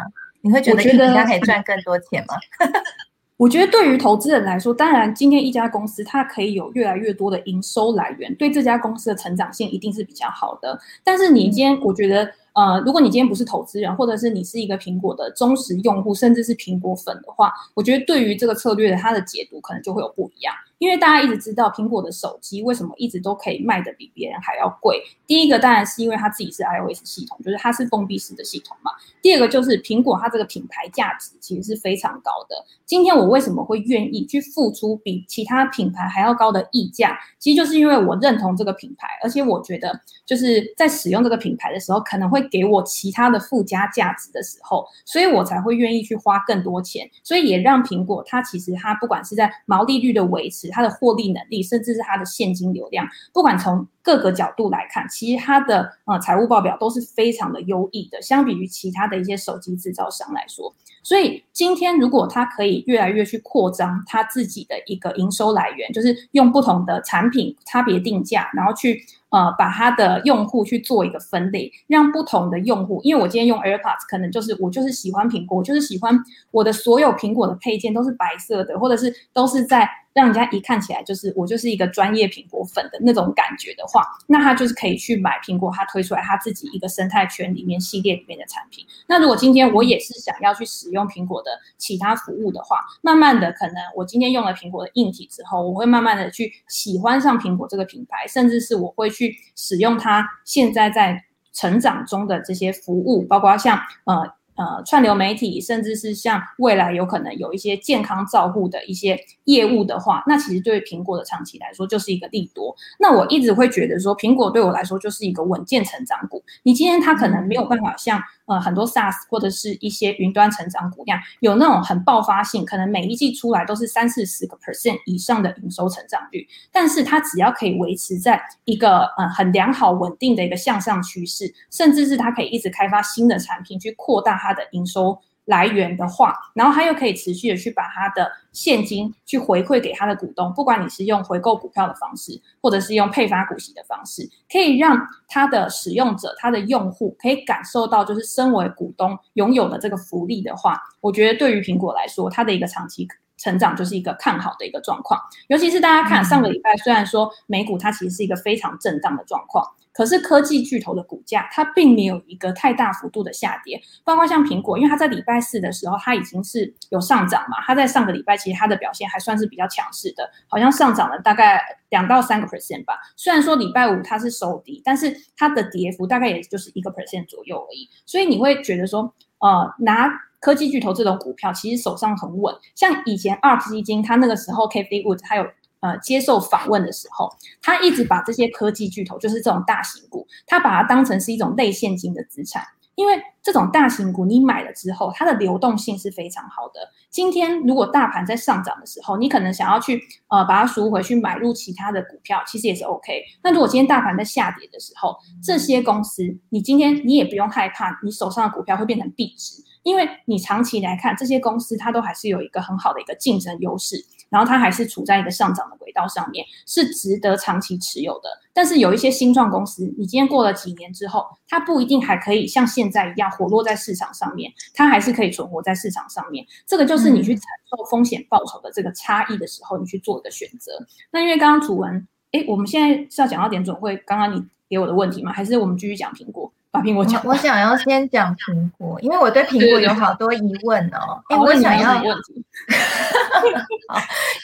你会觉得一家可以赚更多钱吗？我觉得对于投资人来说，当然今天一家公司它可以有越来越多的营收来源，对这家公司的成长性一定是比较好的。但是你今天，我觉得。呃，如果你今天不是投资人，或者是你是一个苹果的忠实用户，甚至是苹果粉的话，我觉得对于这个策略的它的解读可能就会有不一样。因为大家一直知道苹果的手机为什么一直都可以卖的比别人还要贵。第一个当然是因为它自己是 iOS 系统，就是它是封闭式的系统嘛。第二个就是苹果它这个品牌价值其实是非常高的。今天我为什么会愿意去付出比其他品牌还要高的溢价？其实就是因为我认同这个品牌，而且我觉得就是在使用这个品牌的时候可能会。给我其他的附加价值的时候，所以我才会愿意去花更多钱，所以也让苹果它其实它不管是在毛利率的维持、它的获利能力，甚至是它的现金流量，不管从各个角度来看，其实它的呃财务报表都是非常的优异的，相比于其他的一些手机制造商来说。所以今天如果它可以越来越去扩张它自己的一个营收来源，就是用不同的产品差别定价，然后去。呃把它的用户去做一个分类，让不同的用户，因为我今天用 AirPods，可能就是我就是喜欢苹果，我就是喜欢我的所有苹果的配件都是白色的，或者是都是在。让人家一看起来就是我就是一个专业苹果粉的那种感觉的话，那他就是可以去买苹果他推出来他自己一个生态圈里面系列里面的产品。那如果今天我也是想要去使用苹果的其他服务的话，慢慢的可能我今天用了苹果的硬体之后，我会慢慢的去喜欢上苹果这个品牌，甚至是我会去使用它现在在成长中的这些服务，包括像呃。呃，串流媒体，甚至是像未来有可能有一些健康照护的一些业务的话，那其实对苹果的长期来说就是一个利多。那我一直会觉得说，苹果对我来说就是一个稳健成长股。你今天它可能没有办法像。呃，很多 SaaS 或者是一些云端成长股量有那种很爆发性，可能每一季出来都是三四十个 percent 以上的营收成长率，但是它只要可以维持在一个呃很良好稳定的一个向上趋势，甚至是它可以一直开发新的产品去扩大它的营收。来源的话，然后他又可以持续的去把他的现金去回馈给他的股东，不管你是用回购股票的方式，或者是用配发股息的方式，可以让他的使用者、他的用户可以感受到，就是身为股东拥有的这个福利的话，我觉得对于苹果来说，它的一个长期成长就是一个看好的一个状况。尤其是大家看上个礼拜，虽然说美股它其实是一个非常震荡的状况。可是科技巨头的股价，它并没有一个太大幅度的下跌，包括像苹果，因为它在礼拜四的时候，它已经是有上涨嘛，它在上个礼拜其实它的表现还算是比较强势的，好像上涨了大概两到三个 percent 吧。虽然说礼拜五它是收低，但是它的跌幅大概也就是一个 percent 左右而已。所以你会觉得说，呃，拿科技巨头这种股票，其实手上很稳。像以前 ARK 基金，它那个时候 k a t h y Wood 它有。呃，接受访问的时候，他一直把这些科技巨头，就是这种大型股，他把它当成是一种类现金的资产。因为这种大型股，你买了之后，它的流动性是非常好的。今天如果大盘在上涨的时候，你可能想要去呃把它赎回去买入其他的股票，其实也是 OK。那如果今天大盘在下跌的时候，这些公司，你今天你也不用害怕，你手上的股票会变成币值，因为你长期来看，这些公司它都还是有一个很好的一个竞争优势。然后它还是处在一个上涨的轨道上面，是值得长期持有的。但是有一些新创公司，你今天过了几年之后，它不一定还可以像现在一样活络在市场上面，它还是可以存活在市场上面。这个就是你去承受风险报酬的这个差异的时候，你去做的选择。那因为刚刚楚文，哎，我们现在是要讲到点准会刚刚你给我的问题吗？还是我们继续讲苹果？把苹果讲，我想要先讲苹果，因为我对苹果有好多疑问哦。哎，我想要，因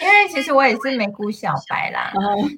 为其实我也是美股小白啦，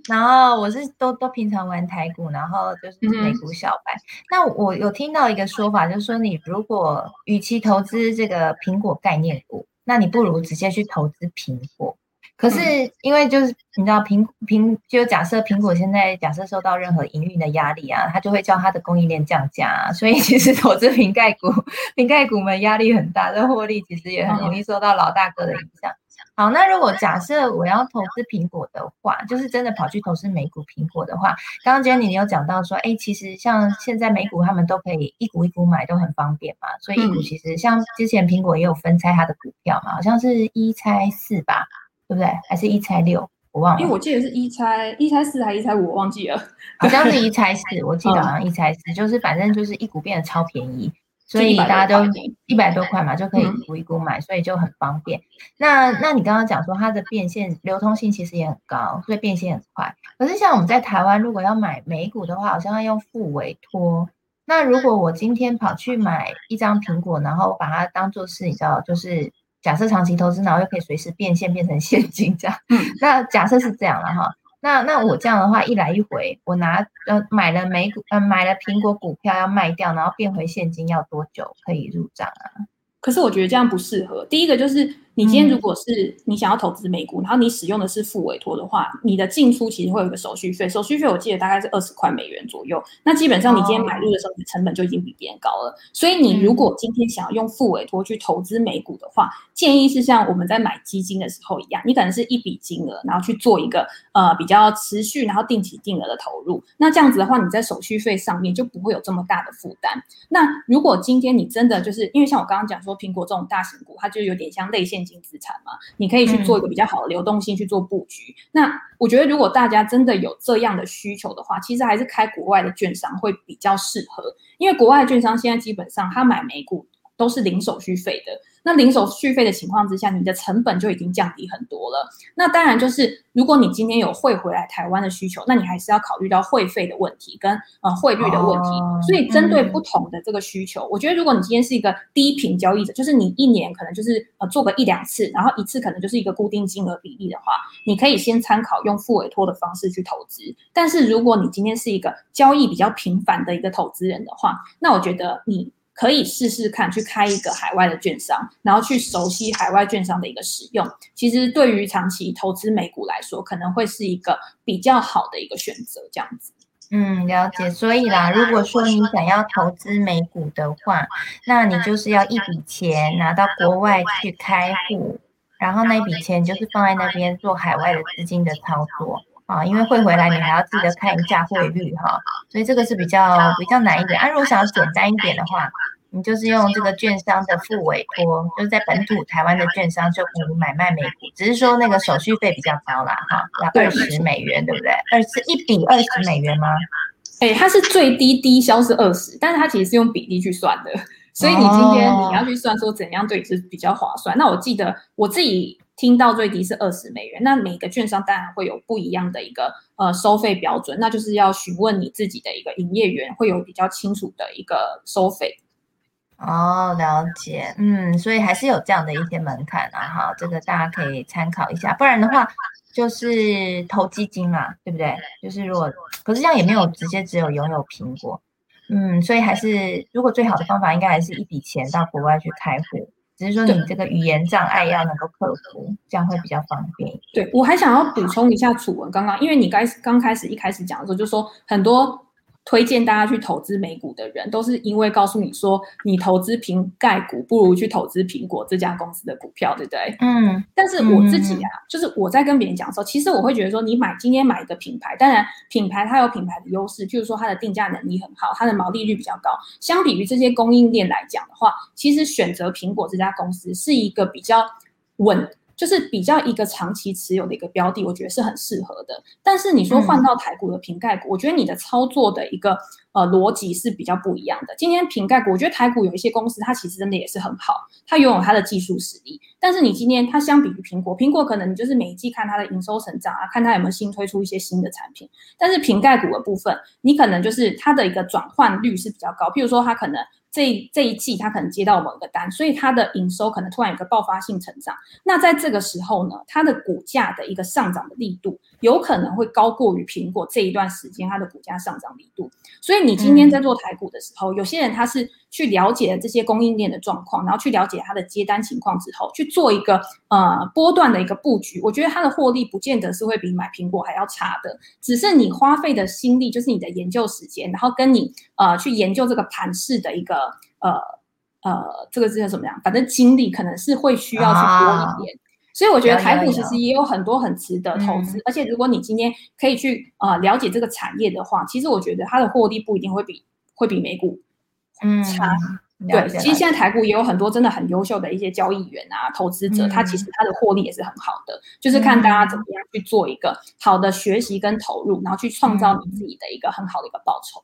然后我是都都平常玩台股，然后就是美股小白。那我有听到一个说法，就是说你如果与其投资这个苹果概念股，那你不如直接去投资苹果。可是因为就是你知道苹苹就假设苹果现在假设受到任何营运的压力啊，它就会叫它的供应链降价，所以其实投资瓶盖股，瓶盖股们压力很大，这获利其实也很容易受到老大哥的影响。好，那如果假设我要投资苹果的话，就是真的跑去投资美股苹果的话，刚刚 Jenny 你有讲到说，哎，其实像现在美股他们都可以一股一股买，都很方便嘛，所以一股其实像之前苹果也有分拆它的股票嘛，好像是一拆四吧。对不对？还是一拆六？我忘了，因为我记得是一拆一拆四还是一拆五，我忘记了。好像是 一拆四，我记得好像一拆四，就是反正就是一股变得超便宜，所以大家都一百多块嘛，就可以一股一股买，所以就很方便。那那你刚刚讲说它的变现流通性其实也很高，所以变现很快。可是像我们在台湾，如果要买美股的话，好像要用付委托。那如果我今天跑去买一张苹果，然后把它当做是你知道，就是。假设长期投资，然后又可以随时变现变成 现金，这样。那假设是这样了哈，那那我这样的话，一来一回，我拿呃买了美股呃买了苹果股票要卖掉，然后变回现金要多久可以入账啊？可是我觉得这样不适合。第一个就是。你今天如果是你想要投资美股，然后你使用的是付委托的话，你的进出其实会有一个手续费，手续费我记得大概是二十块美元左右。那基本上你今天买入的时候，你的成本就已经比别人高了。所以你如果今天想要用付委托去投资美股的话，建议是像我们在买基金的时候一样，你可能是一笔金额，然后去做一个呃比较持续，然后定期定额的投入。那这样子的话，你在手续费上面就不会有这么大的负担。那如果今天你真的就是因为像我刚刚讲说，苹果这种大型股，它就有点像类现金。资产嘛，你可以去做一个比较好的流动性去做布局。那我觉得如果大家真的有这样的需求的话，其实还是开国外的券商会比较适合，因为国外的券商现在基本上他买美股都是零手续费的。那零手续费的情况之下，你的成本就已经降低很多了。那当然就是，如果你今天有汇回来台湾的需求，那你还是要考虑到汇费的问题跟呃汇率的问题。所以针对不同的这个需求，我觉得如果你今天是一个低频交易者，就是你一年可能就是呃做个一两次，然后一次可能就是一个固定金额比例的话，你可以先参考用付委托的方式去投资。但是如果你今天是一个交易比较频繁的一个投资人的话，那我觉得你。可以试试看，去开一个海外的券商，然后去熟悉海外券商的一个使用。其实对于长期投资美股来说，可能会是一个比较好的一个选择。这样子，嗯，了解。所以啦，如果说你想要投资美股的话，那你就是要一笔钱拿到国外去开户，然后那笔钱就是放在那边做海外的资金的操作啊。因为汇回来，你还要记得看一下汇率哈。所以这个是比较比较难一点。啊，如果想要简单一点的话，你就是用这个券商的付委托，就是在本土台湾的券商就可以买卖美股，只是说那个手续费比较高啦，哈，要二十美元，对不对？二十一比二十美元吗？哎，它是最低低消是二十，但是它其实是用比例去算的，所以你今天你要去算说怎样对你是比较划算。那我记得我自己听到最低是二十美元，那每个券商当然会有不一样的一个呃收费标准，那就是要询问你自己的一个营业员，会有比较清楚的一个收费。哦，了解，嗯，所以还是有这样的一些门槛啊，哈，这个大家可以参考一下，不然的话就是投基金嘛，对不对？就是如果，可是这样也没有直接只有拥有苹果，嗯，所以还是如果最好的方法应该还是一笔钱到国外去开户，只是说你这个语言障碍要能够克服，这样会比较方便。对我还想要补充一下楚文刚刚，因为你刚刚开始一开始讲的时候就说很多。推荐大家去投资美股的人，都是因为告诉你说，你投资瓶盖股不如去投资苹果这家公司的股票，对不对？嗯。但是我自己啊，就是我在跟别人讲的时候，其实我会觉得说，你买今天买一个品牌，当然品牌它有品牌的优势，譬如说它的定价能力很好，它的毛利率比较高。相比于这些供应链来讲的话，其实选择苹果这家公司是一个比较稳。就是比较一个长期持有的一个标的，我觉得是很适合的。但是你说换到台股的瓶盖股，我觉得你的操作的一个呃逻辑是比较不一样的。今天瓶盖股，我觉得台股有一些公司，它其实真的也是很好，它拥有它的技术实力。但是你今天它相比于苹果，苹果可能你就是每一季看它的营收成长啊，看它有没有新推出一些新的产品。但是瓶盖股的部分，你可能就是它的一个转换率是比较高，譬如说它可能。这这一季他可能接到某个单，所以他的营收可能突然有个爆发性成长。那在这个时候呢，它的股价的一个上涨的力度有可能会高过于苹果这一段时间它的股价上涨力度。所以你今天在做台股的时候，有些人他是。去了解这些供应链的状况，然后去了解它的接单情况之后，去做一个呃波段的一个布局。我觉得它的获利不见得是会比买苹果还要差的，只是你花费的心力，就是你的研究时间，然后跟你呃去研究这个盘势的一个呃呃这个是怎么样？反正精力可能是会需要去多一点。所以我觉得台股其实也有很多很值得投资，而且如果你今天可以去呃了解这个产业的话，其实我觉得它的获利不一定会比会比美股。嗯，对，其实现在台股也有很多真的很优秀的一些交易员啊，投资者，他其实他的获利也是很好的，就是看大家怎么样去做一个好的学习跟投入，然后去创造你自己的一个很好的一个报酬。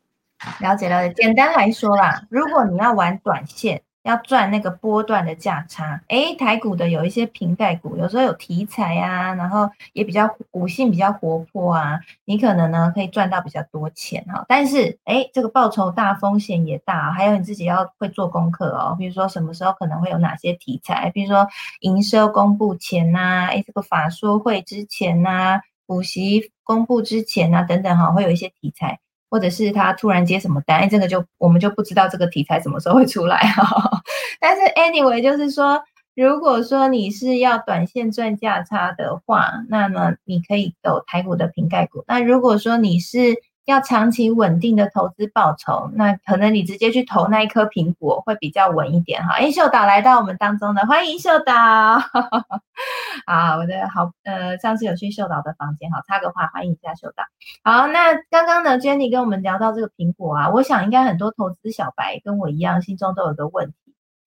了解了解，简单来说啦，如果你要玩短线。要赚那个波段的价差，诶，台股的有一些平盖股，有时候有题材啊，然后也比较股性比较活泼啊，你可能呢可以赚到比较多钱哈。但是，诶，这个报酬大，风险也大，还有你自己要会做功课哦。比如说什么时候可能会有哪些题材，比如说营收公布前呐，诶，这个法说会之前呐，股息公布之前呐，等等哈，会有一些题材。或者是他突然接什么单，哎，这个就我们就不知道这个题材什么时候会出来哈。但是 anyway，就是说，如果说你是要短线赚价差的话，那么你可以走台股的瓶盖股。那如果说你是要长期稳定的投资报酬，那可能你直接去投那一颗苹果会比较稳一点哈。哎，秀导来到我们当中的，欢迎秀导。啊，我的好，呃，上次有去秀导的房间，好插个话，欢迎一下秀导。好，那刚刚呢，Jenny 跟我们聊到这个苹果啊，我想应该很多投资小白跟我一样，心中都有个问题，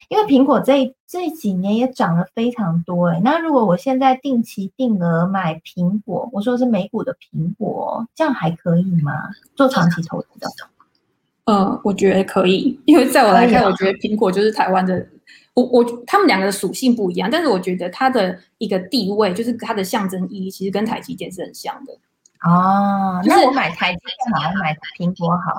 因为苹果这这几年也涨了非常多哎。那如果我现在定期定额买苹果，我说是美股的苹果，这样还可以吗？做长期投资的？嗯，我觉得可以，因为在我来看，我觉得苹果就是台湾的。我我他们两个的属性不一样，但是我觉得它的一个地位，就是它的象征意义，其实跟台积电是很像的。哦，那我买台积电好，买苹果好？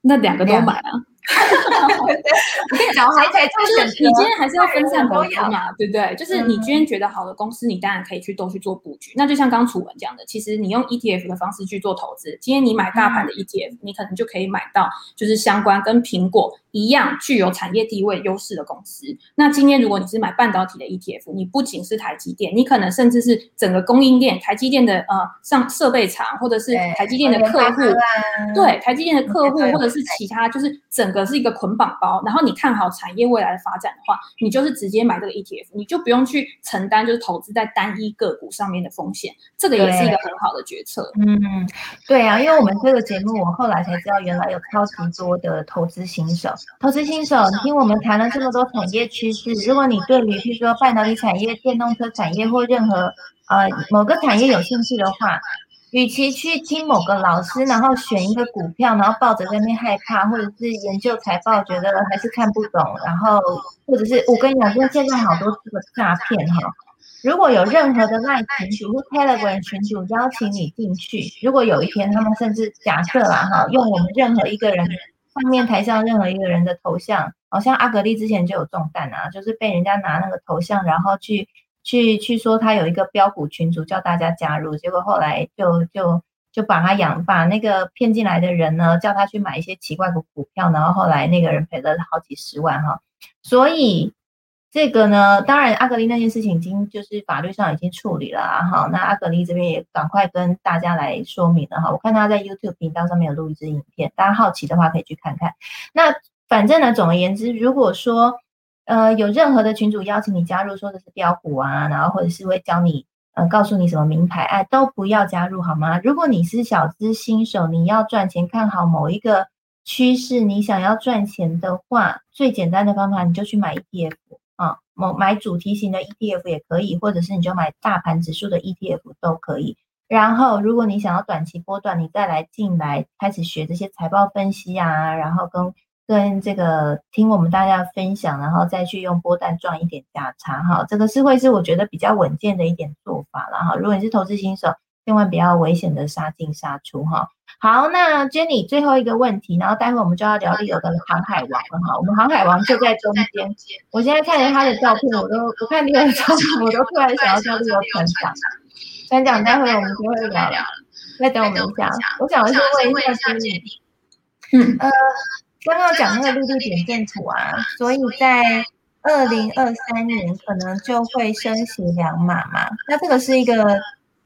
那两个都买啊。我跟你讲，还才就是你今天还是要分散投资嘛，对不对？就是你今天觉得好的公司，你当然可以去都去做布局。那就像刚楚文讲的，其实你用 ETF 的方式去做投资，今天你买大盘的 ETF，你可能就可以买到就是相关跟苹果。一样具有产业地位优势的公司。那今天如果你是买半导体的 ETF，你不仅是台积电，你可能甚至是整个供应链，台积电的呃上设备厂，或者是台积电的客户，对台积电的客户，或者是其他，就是整个是一个捆绑包。然后你看好产业未来的发展的话，你就是直接买这个 ETF，你就不用去承担就是投资在单一个股上面的风险。这个也是一个很好的决策。嗯，对啊，因为我们这个节目，我后来才知道原来有超级多的投资新手。投资新手，你听我们谈了这么多产业趋势，如果你对于譬如说半导体产业、电动车产业或任何呃某个产业有兴趣的话，与其去听某个老师，然后选一个股票，然后抱着在那害怕，或者是研究财报觉得还是看不懂，然后或者是我跟你讲，因为现在好多这个诈骗哈，如果有任何的赖群主或 Telegram 群主邀请你进去，如果有一天他们甚至假设啦哈，用我们任何一个人。上面台上任何一个人的头像，好像阿格丽之前就有中弹啊，就是被人家拿那个头像，然后去去去说他有一个标股群组叫大家加入，结果后来就就就把他养把那个骗进来的人呢，叫他去买一些奇怪的股票，然后后来那个人赔了好几十万哈，所以。这个呢，当然阿格丽那件事情已经就是法律上已经处理了啊，哈，那阿格丽这边也赶快跟大家来说明了哈。我看他在 YouTube 频道上面有录一支影片，大家好奇的话可以去看看。那反正呢，总而言之，如果说呃有任何的群主邀请你加入，说的是标股啊，然后或者是会教你呃告诉你什么名牌，哎，都不要加入好吗？如果你是小资新手，你要赚钱，看好某一个趋势，你想要赚钱的话，最简单的方法你就去买 ETF。啊，某买主题型的 ETF 也可以，或者是你就买大盘指数的 ETF 都可以。然后，如果你想要短期波段，你再来进来开始学这些财报分析啊，然后跟跟这个听我们大家分享，然后再去用波段赚一点价差哈，这个是会是我觉得比较稳健的一点做法了哈。如果你是投资新手。千万不要危险的杀进杀出哈。好，那 Jenny 最后一个问题，然后待会我们就要聊利友的航海王了哈。我们航海王就在中间。我现在看着他的照片，我都我看利友的照片，我都突然想要叫利友船长。船长，待会我们就会聊聊。再等我们一下，我想先问一下 Jenny。嗯呃，刚刚讲那个绿地点阵图啊，所以在二零二三年可能就会升息两码嘛。那这个是一个。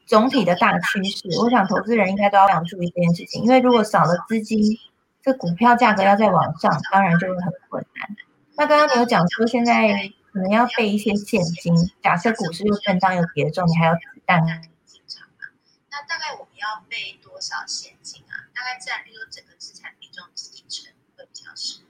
总体的大趋势，我想投资人应该都要非常注意这件事情，因为如果少了资金，这股票价格要再往上，当然就会很困难。那刚刚你有讲说，现在可能要备一些现金，假设股市又震荡又跌重，你还有子弹进场嘛？那大概我们要备多少现金啊？大概占比如整个资产比重几成会比较适合？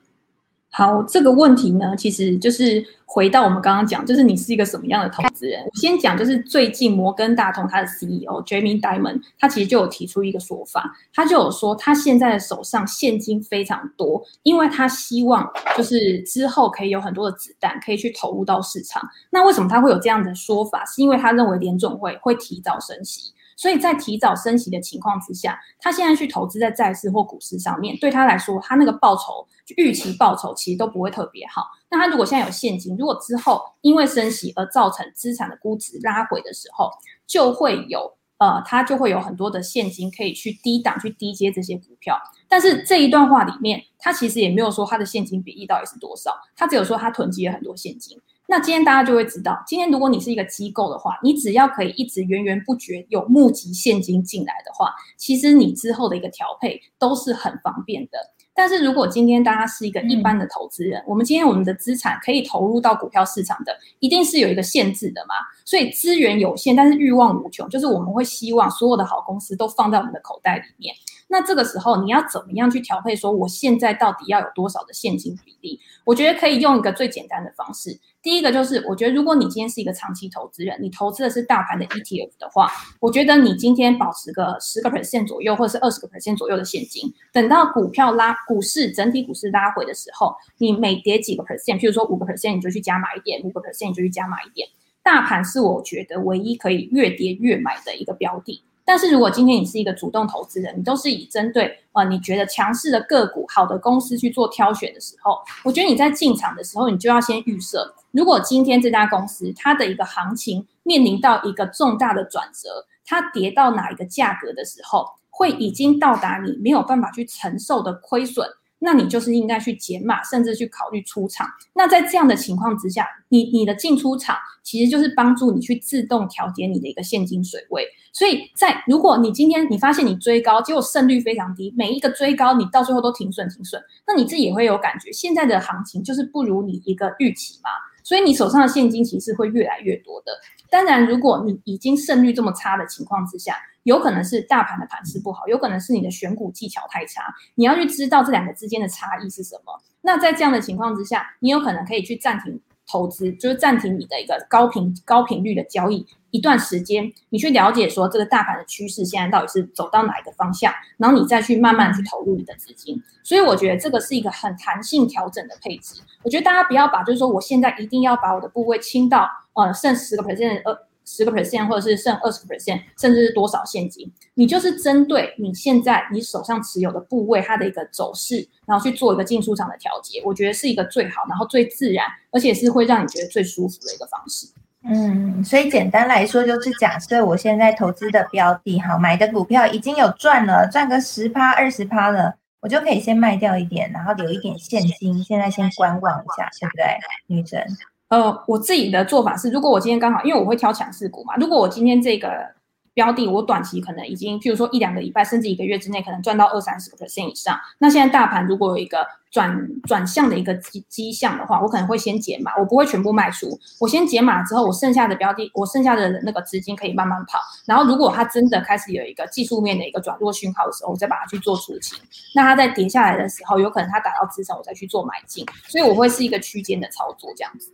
好，这个问题呢，其实就是回到我们刚刚讲，就是你是一个什么样的投资人。我先讲，就是最近摩根大通它的 CEO Jamie Dimon，他其实就有提出一个说法，他就有说他现在的手上现金非常多，因为他希望就是之后可以有很多的子弹可以去投入到市场。那为什么他会有这样的说法？是因为他认为联总会会提早升息。所以在提早升息的情况之下，他现在去投资在债市或股市上面，对他来说，他那个报酬预期报酬其实都不会特别好。那他如果现在有现金，如果之后因为升息而造成资产的估值拉回的时候，就会有呃，他就会有很多的现金可以去低档去低接这些股票。但是这一段话里面，他其实也没有说他的现金比例到底是多少，他只有说他囤积了很多现金。那今天大家就会知道，今天如果你是一个机构的话，你只要可以一直源源不绝有募集现金进来的话，其实你之后的一个调配都是很方便的。但是如果今天大家是一个一般的投资人，我们今天我们的资产可以投入到股票市场的，一定是有一个限制的嘛。所以资源有限，但是欲望无穷，就是我们会希望所有的好公司都放在我们的口袋里面。那这个时候你要怎么样去调配？说我现在到底要有多少的现金比例？我觉得可以用一个最简单的方式。第一个就是，我觉得如果你今天是一个长期投资人，你投资的是大盘的 ETF 的话，我觉得你今天保持个十个 percent 左右，或者是二十个 percent 左右的现金，等到股票拉股市整体股市拉回的时候，你每跌几个 percent，譬如说五个 percent，你就去加码一点；五个 percent 你就去加码一点。大盘是我觉得唯一可以越跌越买的一个标的。但是如果今天你是一个主动投资人，你都是以针对呃你觉得强势的个股、好的公司去做挑选的时候，我觉得你在进场的时候，你就要先预设，如果今天这家公司它的一个行情面临到一个重大的转折，它跌到哪一个价格的时候，会已经到达你没有办法去承受的亏损。那你就是应该去减码，甚至去考虑出场。那在这样的情况之下，你你的进出场其实就是帮助你去自动调节你的一个现金水位。所以在如果你今天你发现你追高，结果胜率非常低，每一个追高你到最后都停损停损，那你自己也会有感觉，现在的行情就是不如你一个预期嘛。所以你手上的现金其实会越来越多的。当然，如果你已经胜率这么差的情况之下，有可能是大盘的盘势不好，有可能是你的选股技巧太差。你要去知道这两个之间的差异是什么。那在这样的情况之下，你有可能可以去暂停投资，就是暂停你的一个高频高频率的交易。一段时间，你去了解说这个大盘的趋势现在到底是走到哪一个方向，然后你再去慢慢去投入你的资金。所以我觉得这个是一个很弹性调整的配置。我觉得大家不要把就是说我现在一定要把我的部位清到呃剩十个 percent 呃十个 percent 或者是剩二十个 percent，甚至是多少现金，你就是针对你现在你手上持有的部位它的一个走势，然后去做一个进出场的调节。我觉得是一个最好，然后最自然，而且是会让你觉得最舒服的一个方式。嗯，所以简单来说，就是假设我现在投资的标的，哈，买的股票已经有赚了，赚个十趴、二十趴了，我就可以先卖掉一点，然后留一点现金，现在先观望一下，对不对，女神？呃，我自己的做法是，如果我今天刚好，因为我会挑强势股嘛，如果我今天这个。标的我短期可能已经，譬如说一两个礼拜，甚至一个月之内，可能赚到二三十个 percent 以上。那现在大盘如果有一个转转向的一个迹迹象的话，我可能会先减码，我不会全部卖出。我先减码之后，我剩下的标的，我剩下的那个资金可以慢慢跑。然后如果它真的开始有一个技术面的一个转弱讯号的时候，我再把它去做出清。那它在跌下来的时候，有可能它达到支撑，我再去做买进。所以我会是一个区间的操作这样子。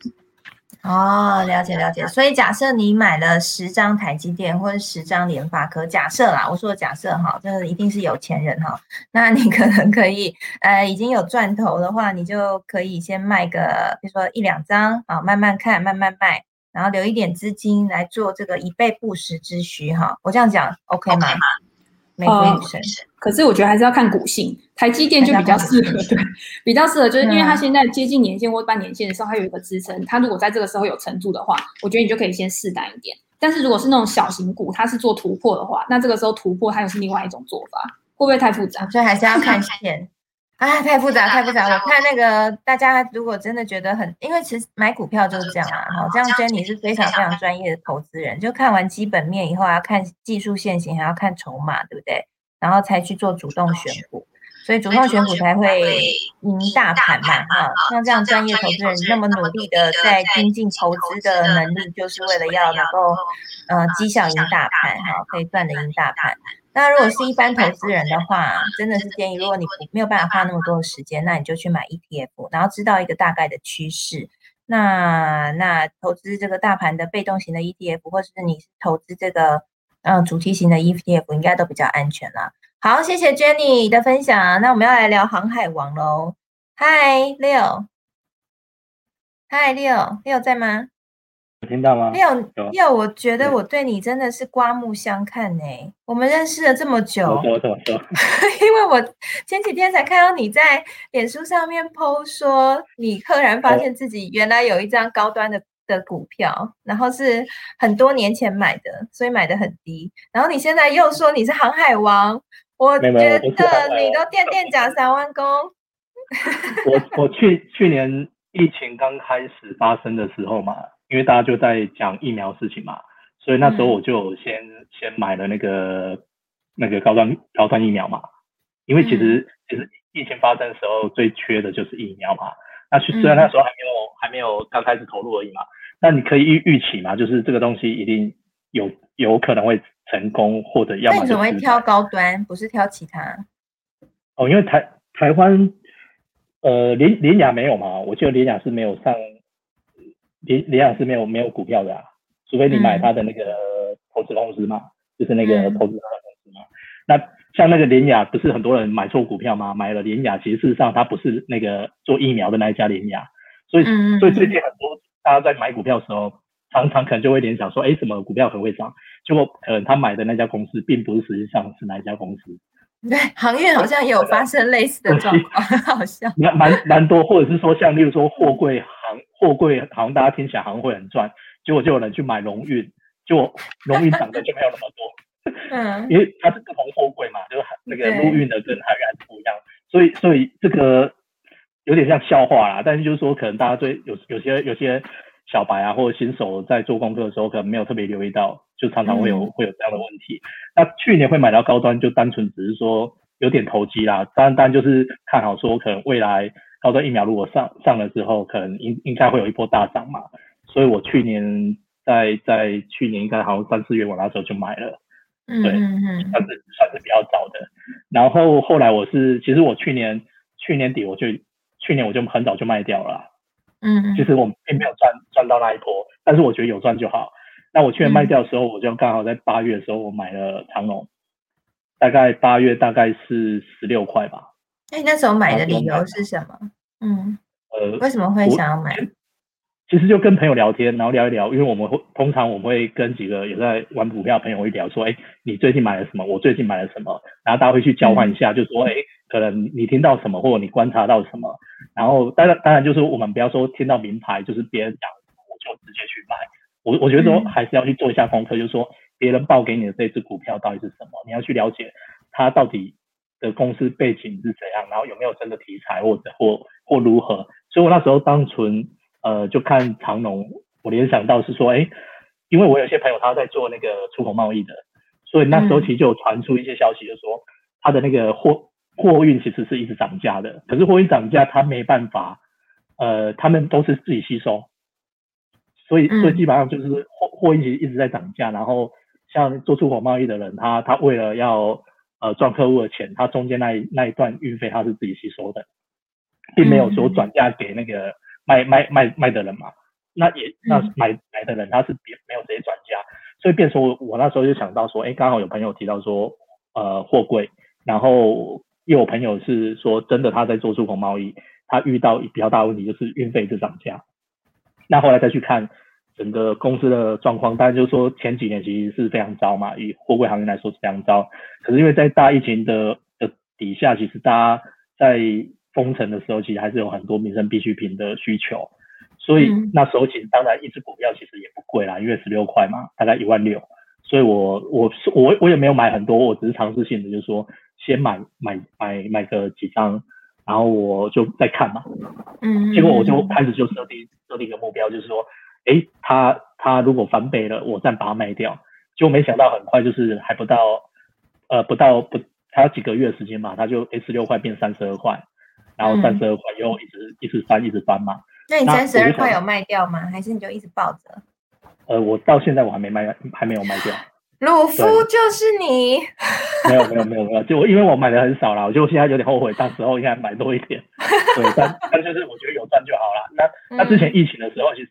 哦，了解了解。所以假设你买了十张台积电或者十张联发科，假设啦，我说的假设哈，这个一定是有钱人哈。那你可能可以，呃，已经有赚头的话，你就可以先卖个，比如说一两张啊，慢慢看，慢慢卖，然后留一点资金来做这个以备不时之需哈。我这样讲 OK 吗？美国女生。可是我觉得还是要看股性，台积电就比较适合，对，比较适合，就是因为它现在接近年限或半年线的时候，它有一个支撑，它如果在这个时候有撑住的话，我觉得你就可以先试单一点。但是如果是那种小型股，它是做突破的话，那这个时候突破它又是另外一种做法，会不会太复杂？所以还是要看线。啊，太复杂，太复杂。我看那个大家如果真的觉得很，因为其实买股票就是这样啊，好，这样 Jenny 是非常非常专业的投资人，就看完基本面以后，要看技术线型，还要看筹码，对不对？然后才去做主动选股，所以主动选股才会赢大盘嘛，哈。像这样专业投资人那么努力的在精进投资的能力，就是为了要能够，呃，绩效赢大盘，哈，可以赚的赢大盘。那如果是一般投资人的话，真的是建议，如果你没有办法花那么多的时间，那你就去买 ETF，然后知道一个大概的趋势。那那投资这个大盘的被动型的 ETF，或者是你投资这个。嗯，主题型的 ETF 应该都比较安全啦。好，谢谢 Jenny 的分享。那我们要来聊航海王喽。嗨，Leo。嗨，Leo，Leo 在吗？有听到吗？Leo，Leo，我觉得我对你真的是刮目相看呢。我们认识了这么久，说？因为我前几天才看到你在脸书上面 PO 说，你赫然发现自己原来有一张高端的。的股票，然后是很多年前买的，所以买的很低。然后你现在又说你是航海王，我觉得你都垫垫脚三万公。我 我去去年疫情刚开始发生的时候嘛，因为大家就在讲疫苗事情嘛，所以那时候我就先先买了那个那个高端高端疫苗嘛。因为其实其实疫情发生的时候最缺的就是疫苗嘛。那虽然那时候还没有还没有刚开始投入而已嘛，那你可以预预期嘛，就是这个东西一定有有可能会成功，或者要么那你怎么会挑高端，不是挑其他？哦，因为台台湾呃联联雅没有嘛，我记得联雅是没有上联联雅是没有没有股票的啊，除非你买它的那个投资公司嘛，就是那个嗯投资它的公司嘛。那像那个联雅，不是很多人买错股票吗？买了联雅，其实事实上它不是那个做疫苗的那一家联雅，所以所以最近很多大家在买股票的时候，常常可能就会联想说，哎，什么股票很会涨？结果可能他买的那家公司并不是实际上是哪一家公司。对，航运好像也有发生类似的状况，很好笑。蛮蛮蛮多，或者是说像例如说货柜行，货柜好像大家听起来好像会很赚，结果就有人去买龙运，结果龙运涨的就没有那么多，嗯。因为它是不同货柜嘛，就是海那个对。陆运的跟海运不一样，所以所以这个有点像笑话啦，但是就是说可能大家对有有些有些小白啊或者新手在做功课的时候，可能没有特别留意到，就常常会有、嗯会有这样的问题。那去年会买到高端，就单纯只是说有点投机啦，单单就是看好说可能未来高端疫苗如果上上了之后，可能应应该会有一波大涨嘛，所以我去年在在去年应该好像三四月我那时候就买了。嗯对嗯嗯算是算是比较早的。然后后来我是，其实我去年去年底我就去年我就很早就卖掉了啦，嗯，其实我并没有赚赚到那一波，但是我觉得有赚就好。那我去年卖掉的时候，我就刚好在八月的时候我买了长隆，大概八月大概是十六块吧。那你那时候买的理由是什么？嗯，呃，为什么会想要买？其实就跟朋友聊天，然后聊一聊，因为我们会通常我们会跟几个有在玩股票的朋友会聊说，哎，你最近买了什么？我最近买了什么？然后大家会去交换一下，就说，哎，可能你听到什么，或者你观察到什么。然后当然当然就是我们不要说听到名牌，就是别人讲我就直接去买。我我觉得说嗯还是要去做一下功课，就是说别人报给你的这只股票到底是什么，你要去了解它到底的公司背景是怎样，然后有没有真的题材或者或或如何。所以我那时候单纯呃就看长龙，我联想到是说，哎，因为我有些朋友他在做那个出口贸易的，所以那时候嗯。其实就有传出一些消息，就说他的那个货货运其实是一直涨价的，可是货运涨价他没办法，呃，他们都是自己吸收，所以所以嗯。基本上就是货货运其实一直在涨价，然后像做出口贸易的人，他他为了要呃赚客户的钱，他中间那一那一段运费他是自己吸收的，并没有说嗯。转嫁给那个卖卖卖卖的人嘛。那也那嗯买买的人他是别没有直接转家，所以变成我我那时候就想到说，哎，刚好有朋友提到说，呃，货柜，然后又有朋友是说真的他在做出口贸易，他遇到比较大的问题就是运费是涨价。那后来再去看整个公司的状况，当然就是说前几年其实是非常糟嘛，以货柜行业来说是非常糟。可是因为在大疫情的的底下，其实大家在封城的时候，其实还是有很多民生必需品的需求，所以嗯那时候其实当然一只股票其实也不贵啦，因为十六块嘛，大概一万六。所以我我我我也没有买很多，我只是尝试性的，就是说先买买买买个几张，然后我就再看嘛。嗯，结果我就嗯开始就设定设定一个目标，就是说，诶，它它如果翻倍了，我再把它卖掉。结果没想到很快就是还不到呃不到不还有几个月的时间嘛，它就诶十六块变三十二块，然后嗯三十二块又一直一直翻一直翻嘛。那你那三十二块有卖掉吗？还是你就一直抱着？呃，我到现在我还没卖，还没有卖掉。鲁夫就是你，没有没有没有没有，就我因为我买的很少啦，我就现在有点后悔，当时候应该买多一点。对，但但就是我觉得有赚就好啦。那那之前疫情的时候，其实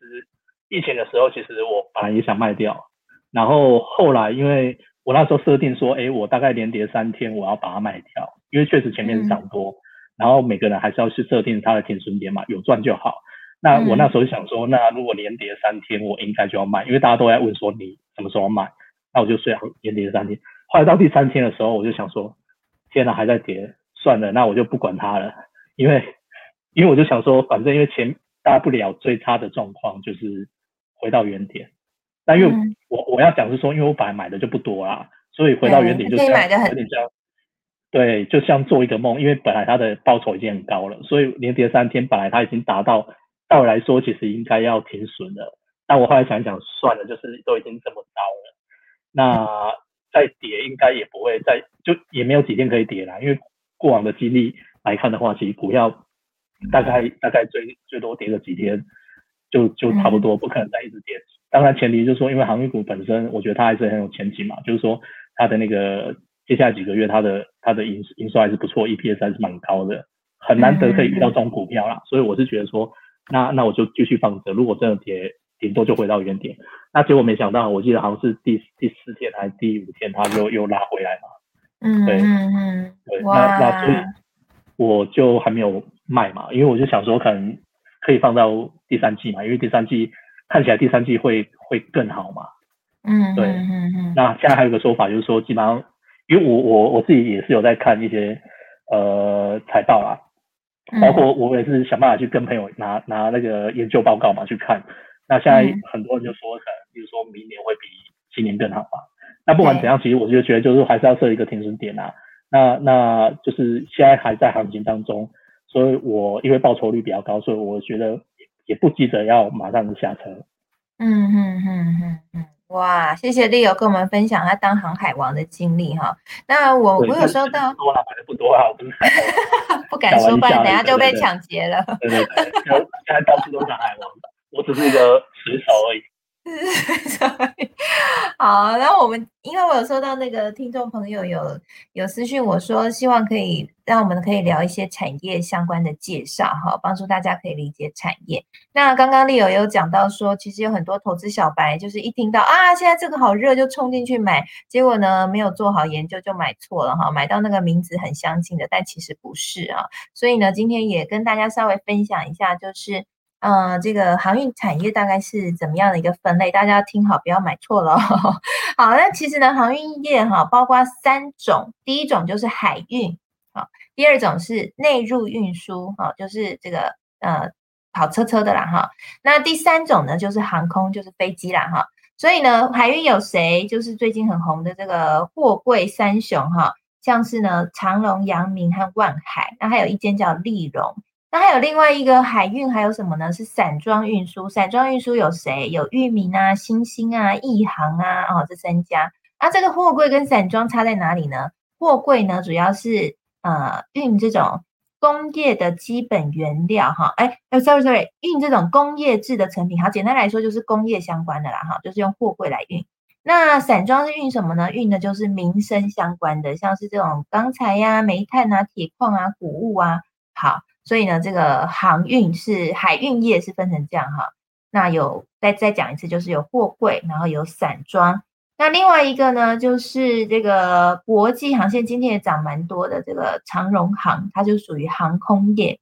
疫情的时候，其实我本来也想卖掉，然后后来因为我那时候设定说，哎，我大概连跌三天，我要把它卖掉，因为确实前面是涨多，然后每个人还是要去设定他的停损点嘛，有赚就好。那我那时候想说，那如果连跌三天，我应该就要卖，因为大家都在问说你什么时候买，那我就睡好连跌三天。后来到第三天的时候，我就想说，天哪，还在跌，算了，那我就不管它了，因为因为我就想说，反正因为前大不了最差的状况就是回到原点。但因为嗯我我要讲是说，因为我本来买的就不多啦，所以回到原点就对像可以买得很有点像，对，就像做一个梦，因为本来它的报酬已经很高了，所以连跌三天，本来它已经达到，照我来说其实应该要停损了。但我后来想想，算了，就是都已经这么高了，那再跌应该也不会再，就也没有几天可以跌了，因为过往的经历来看的话，其实股票大概大概最最多跌个几天，就就差不多，不可能再一直跌当然前提就是说，因为航运股本身，我觉得它还是很有前景嘛，就是说它的那个接下来几个月它的它的营营收还是不错，EPS 还是蛮高的，很难得可以遇到这种股票啦，所以我是觉得说，那那我就继续放着，如果真的跌，顶多就回到原点。那结果没想到，我记得好像是第第四天还是第五天，它又又拉回来嘛。嗯，对。嗯嗯，对，那那所以，我就还没有卖嘛，因为我就想说可能可以放到第三季嘛，因为第三季看起来第三季会会更好嘛。嗯，对。嗯嗯嗯，那现在还有一个说法就是说，基本上因为我我我自己也是有在看一些呃财报啦，嗯包括我也是想办法去跟朋友拿拿那个研究报告嘛去看。那现在嗯很多人就说，可能比如说明年会比今年更好嘛。那不管怎样，其实我就觉得就是还是要设一个停损点啊。那那就是现在还在行情当中，所以我因为报酬率比较高，所以我觉得也也不急着要马上下车。嗯嗯嗯嗯嗯，哇，谢谢 Leo 跟我们分享他当航海王的经历哈。那我我有收到，多了，买的不多啊，我 不敢说，不然等下就被抢劫了。对对对，现在到处都是海王，我只是一个 水手而已。好，然后我们因为我有收到那个听众朋友有有私讯我说，希望可以让我们可以聊一些产业相关的介绍哈，帮助大家可以理解产业。那刚刚丽友有讲到说，其实有很多投资小白就是一听到啊，现在这个好热就冲进去买，结果呢没有做好研究就买错了哈，买到那个名字很相近的，但其实不是啊。所以呢，今天也跟大家稍微分享一下，就是。呃，这个航运产业大概是怎么样的一个分类？大家要听好，不要买错了。好，那其实呢，航运业哈，包括三种，第一种就是海运，好，第二种是内陆运输，哈，就是这个呃跑车车的啦，哈。那第三种呢，就是航空，就是飞机啦，哈。所以呢，海运有谁？就是最近很红的这个货柜三雄，哈，像是呢长荣、阳明和万海，那还有一间叫利荣。那还有另外一个海运，还有什么呢？是散装运输。散装运输有谁？有裕民啊、新兴啊、亿航啊，哦，这三家。啊，这个货柜跟散装差在哪里呢？货柜呢，主要是呃运这种工业的基本原料哈，哎哎，sorry sorry，运这种工业制的成品。好，简单来说就是工业相关的啦哈，就是用货柜来运。那散装是运什么呢？运的就是民生相关的，像是这种钢材呀、煤炭啊、铁矿啊、谷物啊。好。所以呢，这个航运是海运业是分成这样哈。那有再再讲一次，就是有货柜，然后有散装。那另外一个呢，就是这个国际航线，今天也涨蛮多的。这个长荣航，它就属于航空业。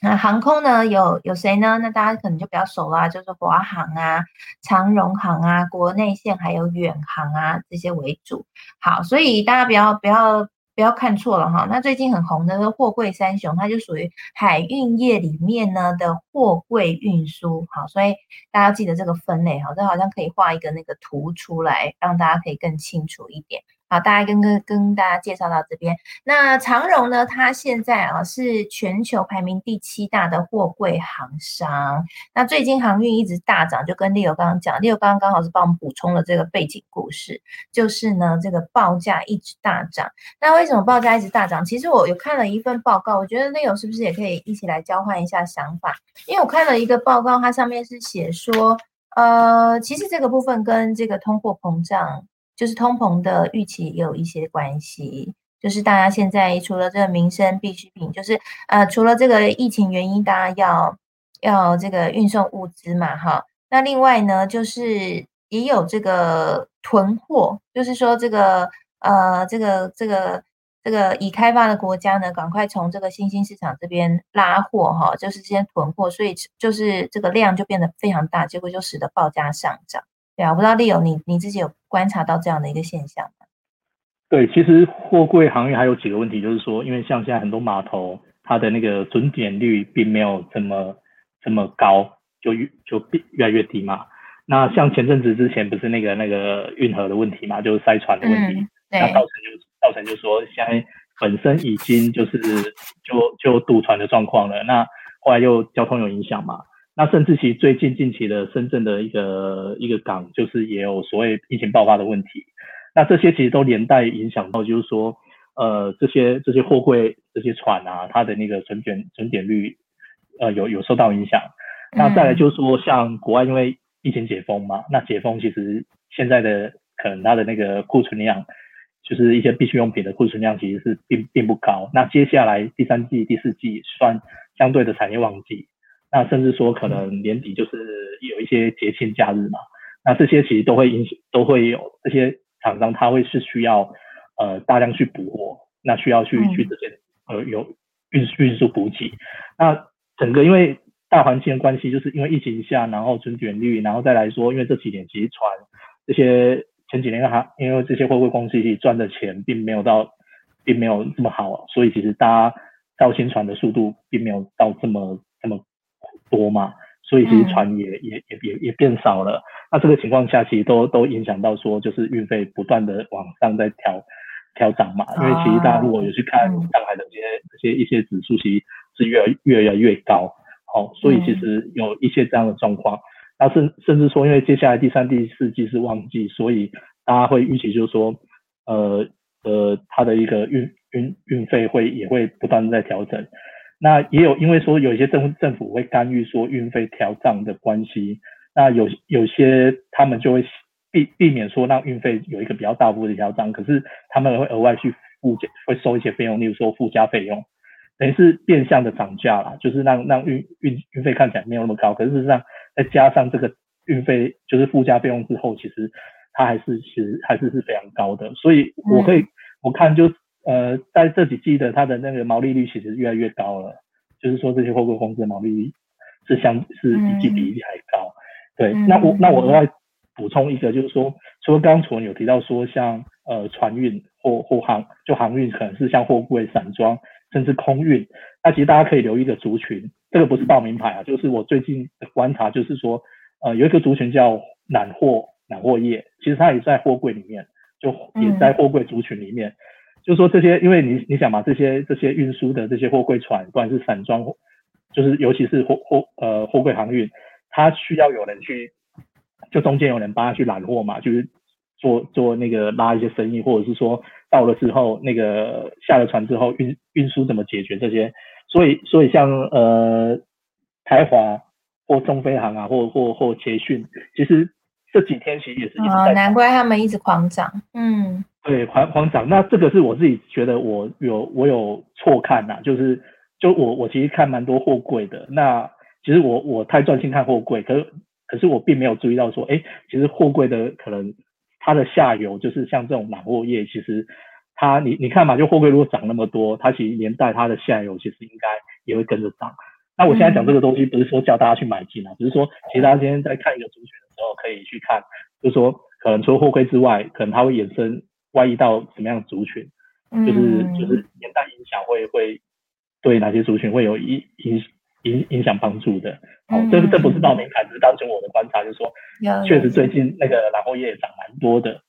那航空呢，有有谁呢？那大家可能就比较熟啦，就是华航啊、长荣航啊、国内线还有远航啊这些为主。好，所以大家不要不要。不要看错了哈，那最近很红的那个货柜三雄，它就属于海运业里面呢的货柜运输，好，所以大家记得这个分类哈，这好像可以画一个那个图出来，让大家可以更清楚一点。好，大家跟跟跟大家介绍到这边。那长荣呢，它现在啊是全球排名第七大的货柜航商。那最近航运一直大涨，就跟 Leo 刚刚讲，Leo 刚刚刚好是帮我们补充了这个背景故事，就是呢这个报价一直大涨。那为什么报价一直大涨？其实我有看了一份报告，我觉得 Leo 是不是也可以一起来交换一下想法？因为我看了一个报告，它上面是写说，呃，其实这个部分跟这个通货膨胀。就是通膨的预期也有一些关系，就是大家现在除了这个民生必需品，就是呃除了这个疫情原因，大家要要这个运送物资嘛，哈。那另外呢，就是也有这个囤货，就是说这个呃这个这个这个已开发的国家呢，赶快从这个新兴市场这边拉货哈，就是先囤货，所以就是这个量就变得非常大，结果就使得报价上涨。对啊，我不知道丽友你你自己有观察到这样的一个现象吗？对，其实货柜行业还有几个问题，就是说，因为像现在很多码头，它的那个准点率并没有这么这么高，就越就越越来越低嘛。那像前阵子之前不是那个那个运河的问题嘛，就是塞船的问题，嗯、那造成就造成就说现在本身已经就是就就堵船的状况了，那后来又交通有影响嘛。那甚至其实最近近期的深圳的一个一个港，就是也有所谓疫情爆发的问题。那这些其实都连带影响到，就是说，呃，这些这些货柜这些船啊，它的那个准点准点率，呃，有有受到影响。那再来就是说，像国外因为疫情解封嘛，那解封其实现在的可能它的那个库存量，就是一些必需用品的库存量其实是并并不高。那接下来第三季、第四季算相对的产业旺季，那甚至说可能年底就是有一些节庆假日嘛，那这些其实都会影响，都会有这些厂商他会是需要呃大量去补货，那需要去去这些呃有运运输补给，那整个因为。大环境的关系，就是因为疫情下，然后存卷率，然后再来说，因为这几年其实传这些前几年还因为这些货柜公司其实赚的钱并没有到，并没有这么好，所以其实大家造新船的速度并没有到这么多嘛，所以其实船也也也也也变少了。那这个情况下，其实都都影响到说，就是运费不断的往上在调调涨嘛。因为其实大家如果有去看上海的这些这些一些指数，其实是越越来越高。哦，所以其实有一些这样的状况，那甚甚至说，因为接下来第三、第四季是旺季，所以大家会预期就是说，呃呃，它的一个运运运费会也会不断在调整。那也有因为说有一些政政府会干预说运费调涨的关系，那有有些他们就会避避免说让运费有一个比较大幅的调涨，可是他们会额外去附加会收一些费用，例如说附加费用。等于是变相的涨价啦，就是让让运运运费看起来没有那么高，可是事实上再加上这个运费就是附加费用之后，其实它还是其实还是是非常高的。所以我可以我看就呃在这几季的它的那个毛利率其实越来越高了，就是说这些货柜公司的毛利率是相是比季比季还高。对，那我那我额外补充一个，就是说除了刚刚楚文有提到说像呃船运或或航就航运可能是像货柜散装。甚至空运，那其实大家可以留意的族群，这个不是报名牌啊，就是我最近的观察，就是说，呃，有一个族群叫揽货揽货业，其实它也在货柜里面，就也在货柜族群里面，就是说这些，因为你你想嘛，这些这些运输的这些货柜船，不管是散装，就是尤其是货货呃货柜航运，它需要有人去，就中间有人帮他去揽货嘛，就是。做做那个拉一些生意，或者是说到了之后，那个下了船之后运运输怎么解决这些？所以所以像呃台华或中飞航啊，或或或捷讯，其实这几天其实也是一直在。难怪他们一直狂涨。嗯，对，狂狂涨。那这个是我自己觉得我有我有错看呐，就是就我我其实看蛮多货柜的。那其实我我太专心看货柜，可可是我并没有注意到说，哎，其实货柜的可能。它的下游就是像这种揽货业，其实它你你看嘛，就货柜如果涨那么多，它其实连带它的下游其实应该也会跟着涨。那我现在讲这个东西，不是说叫大家去买进啊，只是说其实大家今天在看一个族群的时候，可以去看，就是说可能除了货柜之外，可能它会衍生外溢到什么样的族群，就是就是年代影响会会对哪些族群会有影影影影响帮助的，哦，这这不是报名牌，只是单纯我的观察，就是说，确实最近那个蓝货业涨蛮多的，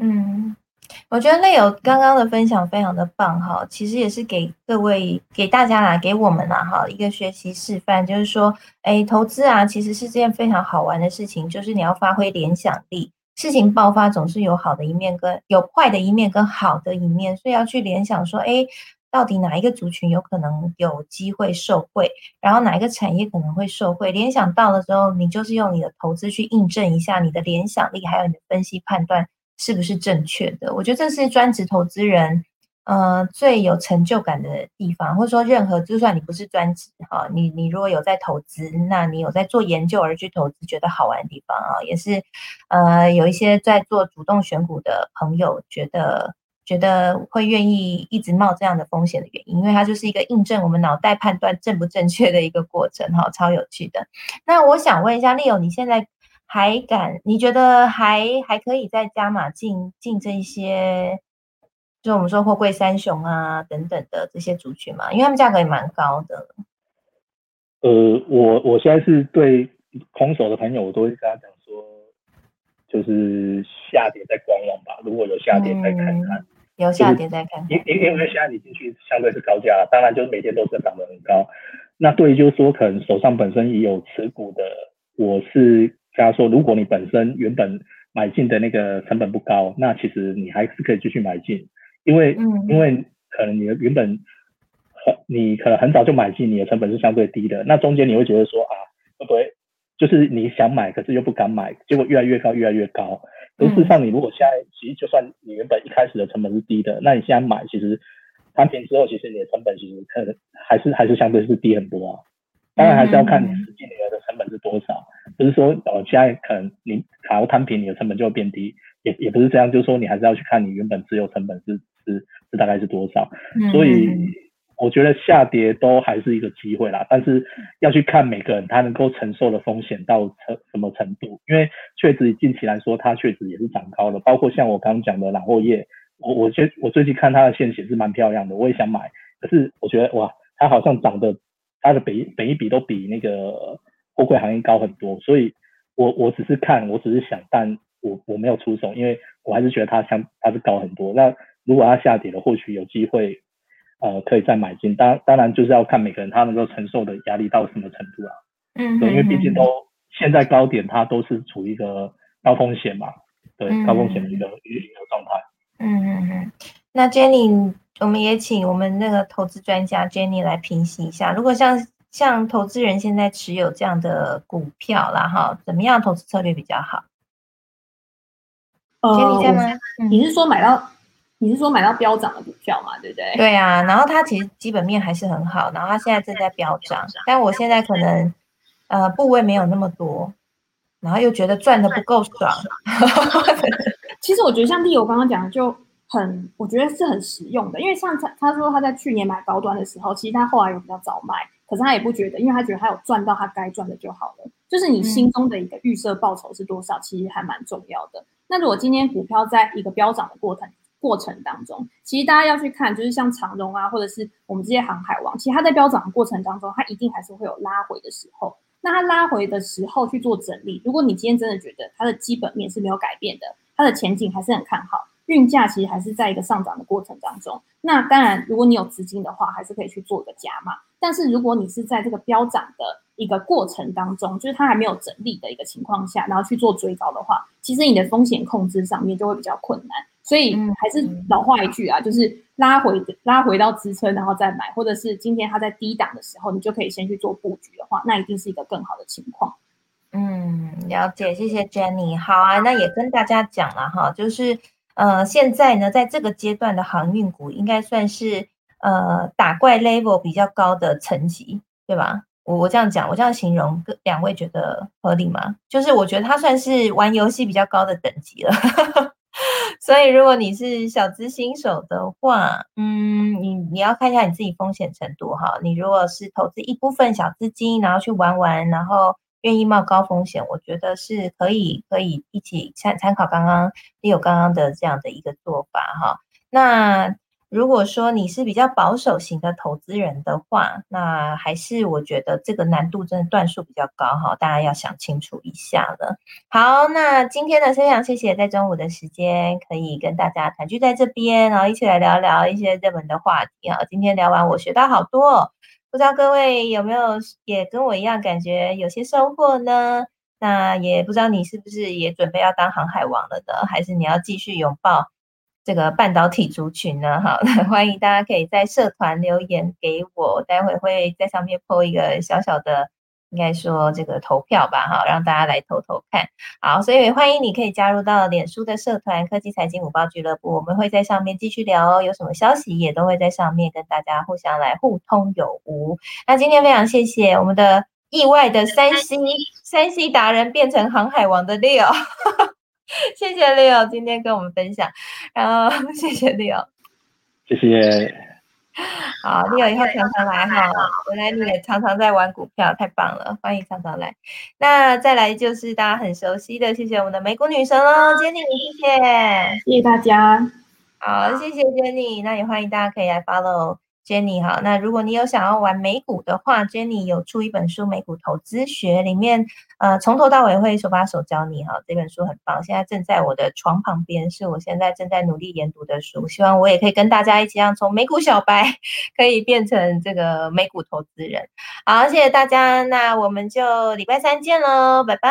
嗯，我觉得内有刚刚的分享非常的棒哈，其实也是给各位给大家啦，给我们啦哈一个学习示范，就是说，哎，投资啊其实是件非常好玩的事情，就是你要发挥联想力，事情爆发总是有好的一面跟有坏的一面跟好的一面，所以要去联想说，哎。到底哪一个族群有可能有机会受惠，然后哪一个产业可能会受惠？联想到了之后，你就是用你的投资去印证一下你的联想力，还有你的分析判断是不是正确的。我觉得这是专职投资人呃最有成就感的地方，或者说任何就算你不是专职哈，你你如果有在投资，那你有在做研究而去投资，觉得好玩的地方啊，也是呃有一些在做主动选股的朋友觉得。觉得会愿意一直冒这样的风险的原因，因为它就是一个印证我们脑袋判断正不正确的一个过程，哈，超有趣的。那我想问一下，Leo，你现在还敢？你觉得还还可以再加码进进这一些，就我们说货柜三雄啊等等的这些族群嘛？因为他们价格也蛮高的。呃，我我现在是对空手的朋友，我都会跟他讲说，就是下跌再观望吧，如果有下跌再看看。有下跌再看，因因因为现在你进去相对是高价了，当然就是每天都是涨得很高。那对于就是说可能手上本身也有持股的，我是跟他说，如果你本身原本买进的那个成本不高，那其实你还是可以继续买进，因为因为可能你的原本很你可能很早就买进，你的成本是相对低的，那中间你会觉得说啊会不会就是你想买，可是又不敢买，结果越来越高，越来越高。事实上，你如果现在其实就算你原本一开始的成本是低的，那你现在买，其实摊平之后，其实你的成本其实可能还是还是相对是低很多啊。当然还是要看你实际你的成本是多少，不是说呃现在可能你卡要摊平，你的成本就会变低，也也不是这样，就是说你还是要去看你原本持有成本是是是大概是多少。所以我觉得下跌都还是一个机会啦，但是要去看每个人他能够承受的风险到成什么程度，因为确实近期来说，它确实也是涨高了，包括像我刚刚讲的揽货业，我我觉我最近看它的线显是蛮漂亮的，我也想买，可是我觉得哇，它好像涨的。它的比每一笔都比那个货柜行业高很多，所以我我只是看，我只是想，但我我没有出手，因为我还是觉得它相它是高很多。那如果它下跌了，或许有机会，呃，可以再买进。当当然就是要看每个人他能够承受的压力到什么程度啊。嗯，对，因为毕竟都现在高点，它都是处于一个高风险嘛，对，高风险的一个一个状态。嗯嗯嗯，那 Jenny。我们也请我们那个投资专家 Jenny 来平息一下，如果像像投资人现在持有这样的股票啦，哈，怎么样投资策略比较好？Jenny 在吗？你是说买到你是说买到飙涨的股票嘛？对不对？对啊，然后它其实基本面还是很好，然后它现在正在飙涨，但我现在可能呃部位没有那么多，然后又觉得赚的不够爽。其实我觉得像丽友刚刚讲的就。很，我觉得是很实用的，因为像他他说他在去年买高端的时候，其实他后来有比较早卖，可是他也不觉得，因为他觉得他有赚到他该赚的就好了。就是你心中的一个预设报酬是多少，其实还蛮重要的。那如果今天股票在一个飙涨的过程过程当中，其实大家要去看，就是像长荣啊，或者是我们这些航海王，其实它在飙涨的过程当中，它一定还是会有拉回的时候。那它拉回的时候去做整理，如果你今天真的觉得它的基本面是没有改变的，它的前景还是很看好。运价其实还是在一个上涨的过程当中，那当然，如果你有资金的话，还是可以去做个加码。但是如果你是在这个飙涨的一个过程当中，就是它还没有整理的一个情况下，然后去做追高的话，其实你的风险控制上面就会比较困难。所以还是老话一句啊，就是拉回拉回到支撑，然后再买，或者是今天它在低档的时候，你就可以先去做布局的话，那一定是一个更好的情况。嗯，了解，谢谢 Jenny。好啊，那也跟大家讲了哈，就是。呃，现在呢，在这个阶段的航运股应该算是呃打怪 level 比较高的层级，对吧？我我这样讲，我这样形容，两位觉得合理吗？就是我觉得它算是玩游戏比较高的等级了。所以如果你是小资新手的话，嗯，你你要看一下你自己风险程度哈。你如果是投资一部分小资金，然后去玩玩，然后。愿意冒高风险，我觉得是可以，可以一起参参考刚刚也有刚刚的这样的一个做法哈。那如果说你是比较保守型的投资人的话，那还是我觉得这个难度真的段数比较高哈，大家要想清楚一下了。好，那今天的，非常谢谢在中午的时间可以跟大家团聚在这边，然后一起来聊聊一些热门的话题啊。今天聊完，我学到好多。不知道各位有没有也跟我一样感觉有些收获呢？那也不知道你是不是也准备要当航海王了的，还是你要继续拥抱这个半导体族群呢？好，欢迎大家可以在社团留言给我，待会会在上面 po 一个小小的。应该说这个投票吧，哈，让大家来投投看。好，所以欢迎你可以加入到脸书的社团科技财经五报俱乐部，我们会在上面继续聊哦。有什么消息也都会在上面跟大家互相来互通有无。那今天非常谢谢我们的意外的三 C 三 C 达人变成航海王的 Leo，谢谢 Leo 今天跟我们分享，然后 谢谢 Leo，谢谢。好，你有以后常常来哈。原来你也常常在玩股票，太棒了，欢迎常常来。那再来就是大家很熟悉的，谢谢我们的美股女神喽，Jenny，谢谢，谢谢大家。好，谢谢 Jenny，那也欢迎大家可以来 follow。Jenny 哈，那如果你有想要玩美股的话，Jenny 有出一本书《美股投资学》，里面呃从头到尾会手把手教你哈。这本书很棒，现在正在我的床旁边，是我现在正在努力研读的书。希望我也可以跟大家一起，让从美股小白可以变成这个美股投资人。好，谢谢大家，那我们就礼拜三见喽，拜拜，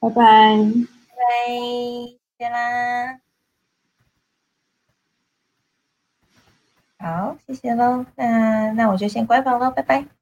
拜拜，拜拜，见啦。好，谢谢喽。那那我就先关房喽，拜拜。